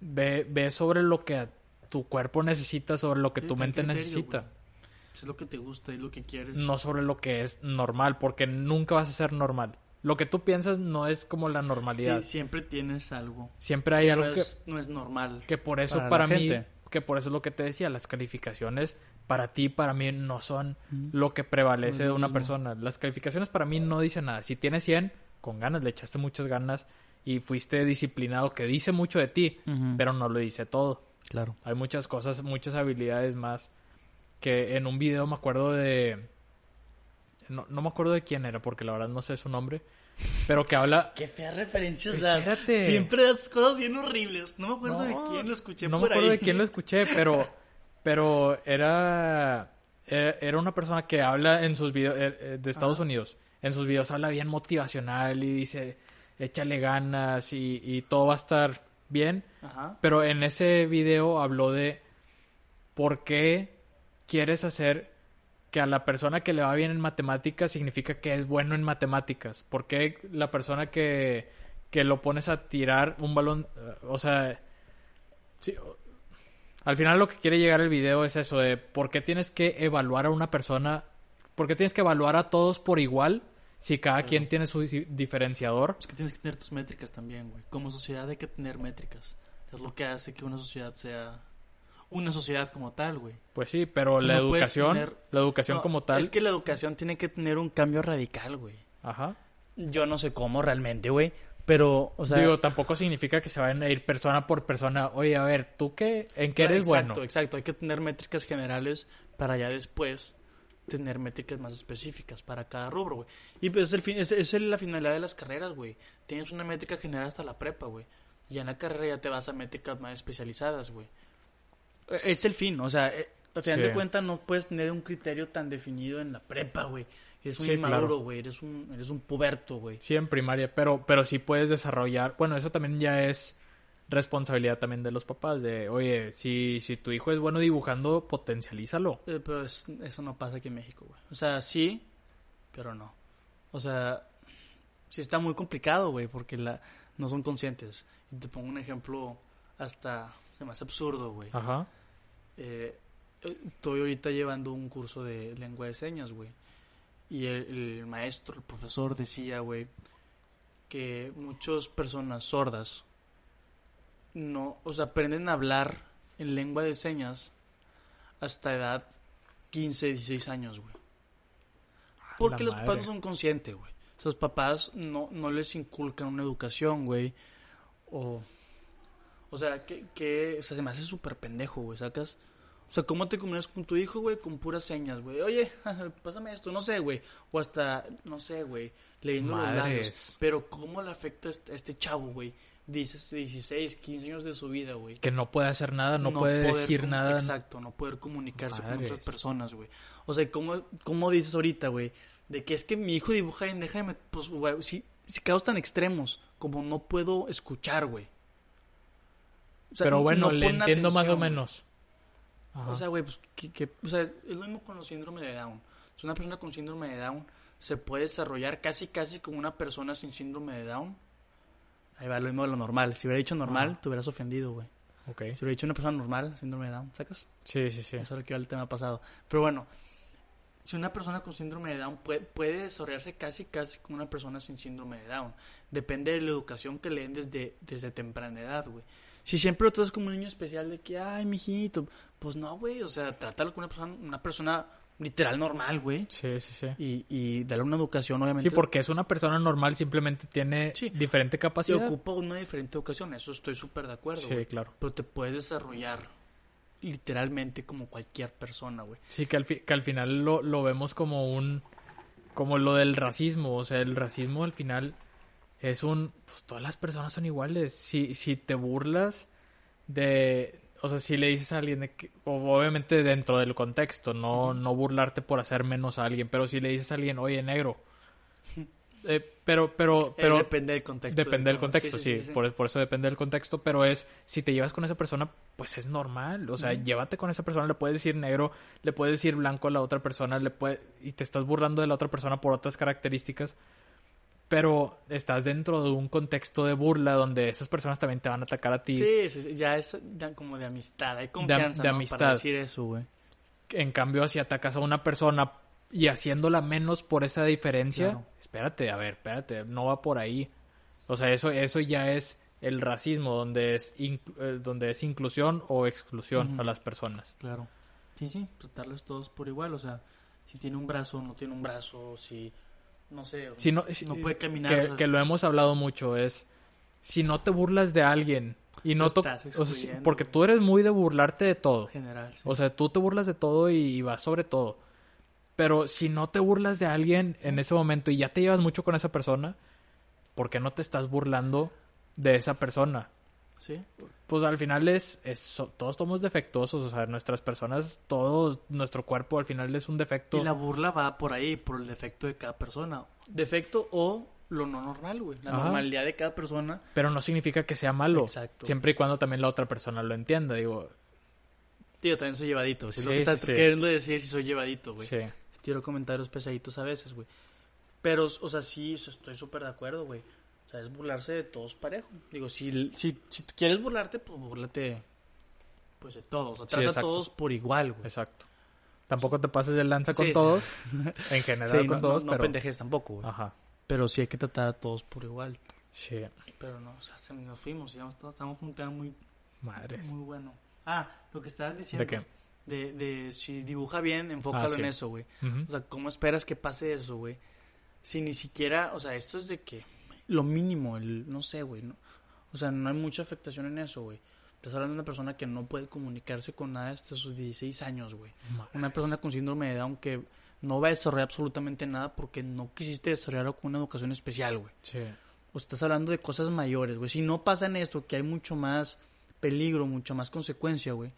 ve, ve sobre lo que tu cuerpo necesita, sobre lo que Sí, tu mente criterio, necesita, güey. Es lo que te gusta, es lo que quieres. no sobre lo que es normal, porque nunca vas a ser normal. Lo que tú piensas no es como la normalidad. Sí, siempre tienes algo. Siempre hay algo no, que, es, no es normal. que por eso para para, mí, gente. que por eso es lo que te decía, las calificaciones para ti, para mí no son lo que prevalece No de una mismo. persona. Las calificaciones para mí no dicen nada. Si tienes 100, con ganas, le echaste muchas ganas y fuiste disciplinado, que dice mucho de ti, pero no lo dice todo. Claro. Hay muchas cosas, muchas habilidades más que en un video me acuerdo de... No, no me acuerdo de quién era, porque la verdad no sé su nombre, pero que habla... [laughs] Qué feas referencias Espérate. das. Siempre das cosas bien horribles. No me acuerdo No, de quién lo escuché No por me acuerdo ahí. de quién lo escuché, pero, [laughs] pero era, era, era una persona que habla en sus videos de Estados Ajá. Unidos. En sus videos habla bien motivacional y dice, échale ganas y, y todo va a estar bien. Ajá. Pero en ese video habló de por qué quieres hacer que a la persona que le va bien en matemáticas significa que es bueno en matemáticas. ¿Por qué la persona que, que lo pones a tirar un balón, eh, o sea, sí, al final lo que quiere llegar el video es eso de por qué tienes que evaluar a una persona, por qué tienes que evaluar a todos por igual si cada Claro. quien tiene su di- diferenciador. Es que tienes que tener tus métricas también, güey. Como sociedad hay que tener métricas. Es lo que hace que una sociedad sea una sociedad como tal, güey. Pues sí, pero la no educación, tener- la educación No, como tal, Es que la educación tiene que tener un cambio radical, güey. ajá. Yo no sé cómo realmente, güey. Pero, o sea. Digo, tampoco significa que se vayan a ir persona por persona. Oye, a ver, ¿tú qué? ¿En qué eres exacto, bueno? Exacto, hay que tener métricas generales para ya después tener métricas más específicas para cada rubro, güey. Y pues es, el fin, es, es el- la finalidad de las carreras, güey. Tienes una métrica general hasta la prepa, güey. Y en la carrera ya te vas a métricas más especializadas, güey. Eh, Es el fin, o sea, eh, al final Sí. de cuentas no puedes tener un criterio tan definido en la prepa, güey. Eres un Sí, inmaduro, claro. güey. Eres un, eres un puberto, güey. Sí, en primaria, pero, pero sí puedes desarrollar. Bueno, eso también ya es responsabilidad también de los papás. De, oye, si, si tu hijo es bueno dibujando, potencialízalo. Eh, pero es- eso no pasa aquí en México, güey. O sea, sí, pero no. O sea, sí está muy complicado, güey, porque la, no son conscientes. Y te pongo un ejemplo hasta, se me hace absurdo, güey. Ajá. Eh, estoy ahorita llevando un curso de lengua de señas, güey. Y el, el maestro, el profesor decía, güey, que muchas personas sordas no, o sea, aprenden a hablar en lengua de señas hasta edad 15, 16 años, güey. Porque los papás no son conscientes, güey. Los papás no, no les inculcan una educación, güey. O, o sea, que, que, o sea, se me hace súper pendejo, güey, ¿sacas? O sea, ¿cómo te comunicas con tu hijo, güey? Con puras señas, güey. Oye, [laughs] pásame esto, no sé, güey. O hasta, no sé, güey, leyendo los labios. Pero ¿cómo le afecta a este, este chavo, güey? Dices 16, 15 años de su vida, güey. Que no puede hacer nada, no, puede decir nada. Exacto, no poder comunicarse con otras personas, güey. O sea, ¿cómo, cómo dices ahorita, güey? De que es que mi hijo dibuja bien, déjame, pues, güey, si, si casos tan extremos como no puedo escuchar, güey. O sea, pero no- bueno, no le entiendo más o menos. Ajá. O sea, güey, pues, que, que- o sea, es lo mismo con los síndromes de Down. Si una persona con síndrome de Down se puede desarrollar casi, casi como una persona sin síndrome de Down. Ahí va lo mismo de lo normal. Si hubiera dicho normal, te hubieras ofendido, güey. ok. Si hubiera dicho una persona normal, síndrome de Down, ¿sacas? Sí, sí, sí. Eso es lo que va el tema pasado. Pero bueno, si una persona con síndrome de Down puede, puede desarrollarse casi, casi como una persona sin síndrome de Down. Depende de la educación que le den desde, desde temprana edad, güey. Si siempre lo tratas como un niño especial de que, ay, mijito, pues no, güey, o sea, trátalo como una persona, una persona literal normal, güey. Sí, sí, sí. Y, y darle una educación, obviamente. Sí, porque es una persona normal, simplemente tiene Sí. diferente capacidad. ocupa una diferente educación, eso estoy súper de acuerdo, Sí, claro. Pero te puedes desarrollar literalmente como cualquier persona, güey. Sí, que al, fi- que al final lo, lo vemos como un... Como lo del racismo. O sea, el racismo al final es un... Pues todas las personas son iguales. Si, si te burlas de... O sea, si le dices a alguien, de que, obviamente dentro del contexto, no, no burlarte por hacer menos a alguien, pero si le dices a alguien, oye, negro, [laughs] eh, pero, pero, Pero depende del contexto. Depende del contexto, sí, Por, por eso depende del contexto, pero es, si te llevas con esa persona, pues es normal, o sea, llévate con esa persona, le puedes decir negro, le puedes decir blanco a la otra persona, le puede, y te estás burlando de la otra persona por otras características, pero estás dentro de un contexto de burla donde esas personas también te van a atacar a ti. Sí, sí, sí, ya es ya como de amistad, hay confianza de ¿no? amistad. para decir eso, güey. En cambio, si atacas a una persona y haciéndola menos por esa diferencia, Claro. espérate, a ver, espérate, no va por ahí. O sea, eso, eso ya es el racismo, donde es, eh, donde es inclusión o exclusión a las personas. Claro. Sí, sí, tratarlos todos por igual, o sea, si tiene un brazo, no tiene un brazo, si no sé, Si no, si- no puede caminar, que, lo hemos hablado mucho, es si no te burlas de alguien y no Lo to- estás o sea, si- excluyendo, porque tú eres muy de burlarte de todo. en general, sí. O sea, tú te burlas de todo y vas sobre todo. Pero si no te burlas de alguien en ese momento y ya te llevas mucho con esa persona, ¿por qué no te estás burlando de esa persona? Sí, Pues al final es, es todos somos defectuosos, o sea, nuestras personas, todo nuestro cuerpo al final es un defecto. y la burla va por ahí, por el defecto de cada persona. Defecto o lo no normal, güey, la Ajá. normalidad de cada persona. Pero no significa que sea malo. Exacto. Siempre y cuando también la otra persona lo entienda, digo. Tío, también soy llevadito, si es lo que estás sí, queriendo decir, si soy llevadito, güey. Sí. tiro comentarios pesaditos a veces, güey. Pero, o sea, sí, estoy súper de acuerdo, güey. O sea, es burlarse de todos parejo. Digo, si, si, si quieres burlarte, pues búrlate, pues de todos. O sea, Sí, trata a todos por igual, güey. Exacto. Tampoco te pases de lanza con Sí, sí. todos. [laughs] En general con no, todos, no, no pero. pendejes tampoco, güey. Ajá. Pero sí hay que tratar a todos por igual. Sí. Pero no, o sea, se nos fuimos. Ya estamos, un tema muy, Madres. muy bueno. Ah, lo que estabas diciendo. ¿De qué? De, de si dibuja bien, enfócalo Ah, en eso, güey. O sea, ¿cómo esperas que pase eso, güey? Si ni siquiera, o sea, esto es de que lo mínimo, el, no sé, güey, no, o sea, no hay mucha afectación en eso, güey. Estás hablando de una persona que no puede comunicarse con nada hasta sus 16 años, güey. Una persona con síndrome de Down que no va a desarrollar absolutamente nada porque no quisiste desarrollarlo con una educación especial, güey. Sí. O estás hablando de cosas mayores, güey. Si no pasa en esto, que hay mucho más peligro, mucha más consecuencia, güey.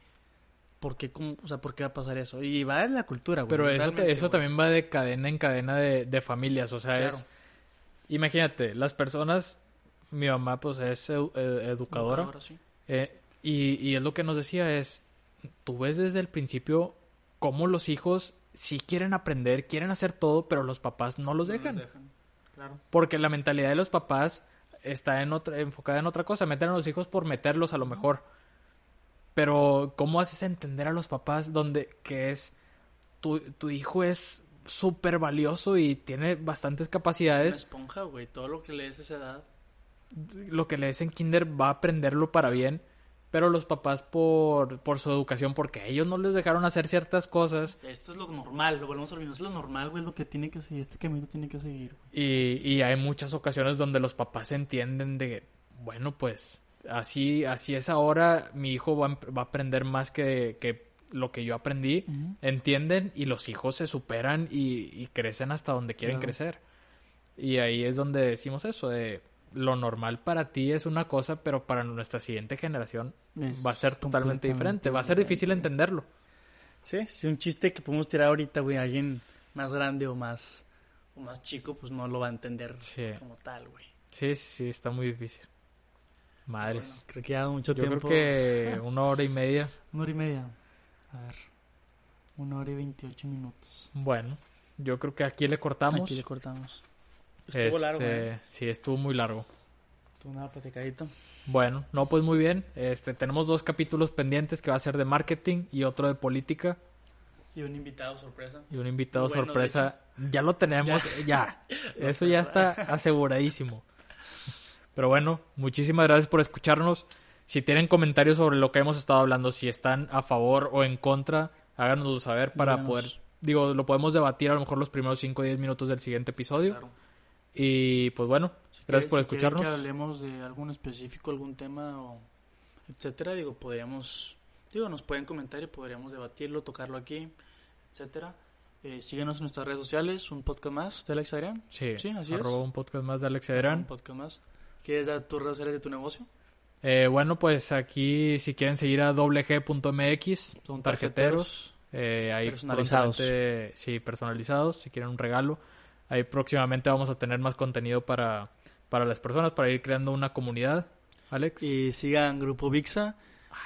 ¿Por qué, cómo- o sea, ¿por qué va a pasar eso? Y va en la cultura, güey. Pero eso, te- eso güey. también va de cadena en cadena de, de familias. O sea, Claro. es. Imagínate, las personas. Mi mamá, pues, es edu- eh, educadora. Sí. eh, y, y es lo que nos decía: es. Tú ves desde el principio cómo los hijos sí quieren aprender, quieren hacer todo, pero los papás no los No dejan. Claro. Porque la mentalidad de los papás está en otra, enfocada en otra cosa. Meten a los hijos por meterlos a lo mejor. Pero, ¿cómo haces entender a los papás donde que es tu, tu hijo es súper valioso y tiene bastantes Una capacidades? esponja, güey. Todo lo que lees a esa edad. Lo que lees en kinder va a aprenderlo para bien. Pero los papás por, por su educación, porque a ellos no les dejaron hacer ciertas cosas. Esto es lo normal. Lo volvemos a olvidar. Es lo normal, güey. Lo que tiene que seguir. Este camino tiene que seguir, güey. Y, y hay muchas ocasiones donde los papás entienden de, bueno, pues así, así es ahora, mi hijo va, a va a aprender más que, que lo que yo aprendí. Ujú. Entienden y los hijos se superan y, y crecen hasta donde quieren Claro. crecer. Y ahí es donde decimos eso, de lo normal para ti es una cosa, pero para nuestra siguiente generación Es va a ser totalmente diferente. Va a ser difícil entenderlo. Sí, si un chiste que podemos tirar ahorita, güey. Alguien más grande o más, o más chico, pues no lo va a entender Sí. como tal, güey. Sí, sí, sí, está muy difícil. Madres. Bueno, creo que ya mucho Yo tiempo. creo que [laughs] una hora y media. Una hora y media. A ver. Una hora y veintiocho minutos. Bueno, yo creo que aquí le cortamos. Aquí le cortamos. Estuvo largo, Este, ¿eh? Sí, estuvo muy largo. Estuvo nada platicadito. Bueno, no, pues muy bien. Este, tenemos dos capítulos pendientes que va a ser de marketing y otro de política. Y un invitado sorpresa. Y un invitado Bueno, sorpresa. Ya lo tenemos, ya. [laughs] Eso ya está aseguradísimo. Pero bueno, muchísimas gracias por escucharnos. Si tienen comentarios sobre lo que hemos estado hablando, si están a favor o en contra, háganoslo saber para Díganos. poder... Digo, lo podemos debatir a lo mejor los primeros 5 o 10 minutos del siguiente episodio. Claro. Y pues bueno, Si gracias por quieren- si escucharnos. que hablemos de algún específico, algún tema o etcétera, digo, podríamos, digo, nos pueden comentar y podríamos debatirlo, tocarlo aquí, etcétera. Eh, síguenos en nuestras redes sociales, un podcast más de Alex Adrián. Sí, Sí, así es. un podcast más de Alex Un Cedrán. podcast más. ¿Quieres dar tus redes sociales de tu negocio? Eh, bueno, pues aquí si quieren seguir a wg.mx, Son tarjeteros, eh, ahí Personalizados. sí, personalizados, si quieren un regalo. Ahí próximamente vamos a tener más contenido para, para las personas, para ir creando una comunidad. Alex. Y sigan Grupo VIXA.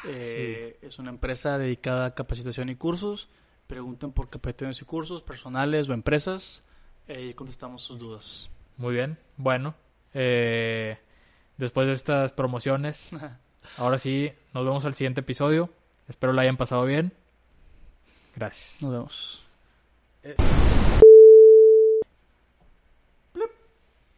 eh, Es una empresa dedicada a capacitación y cursos. Pregunten por capacitaciones y cursos personales o empresas eh, y contestamos sus dudas. Muy bien. Bueno, eh, después de estas promociones, [laughs] ahora sí, nos vemos al siguiente episodio. Espero la hayan pasado bien. Gracias. Nos vemos. Eh,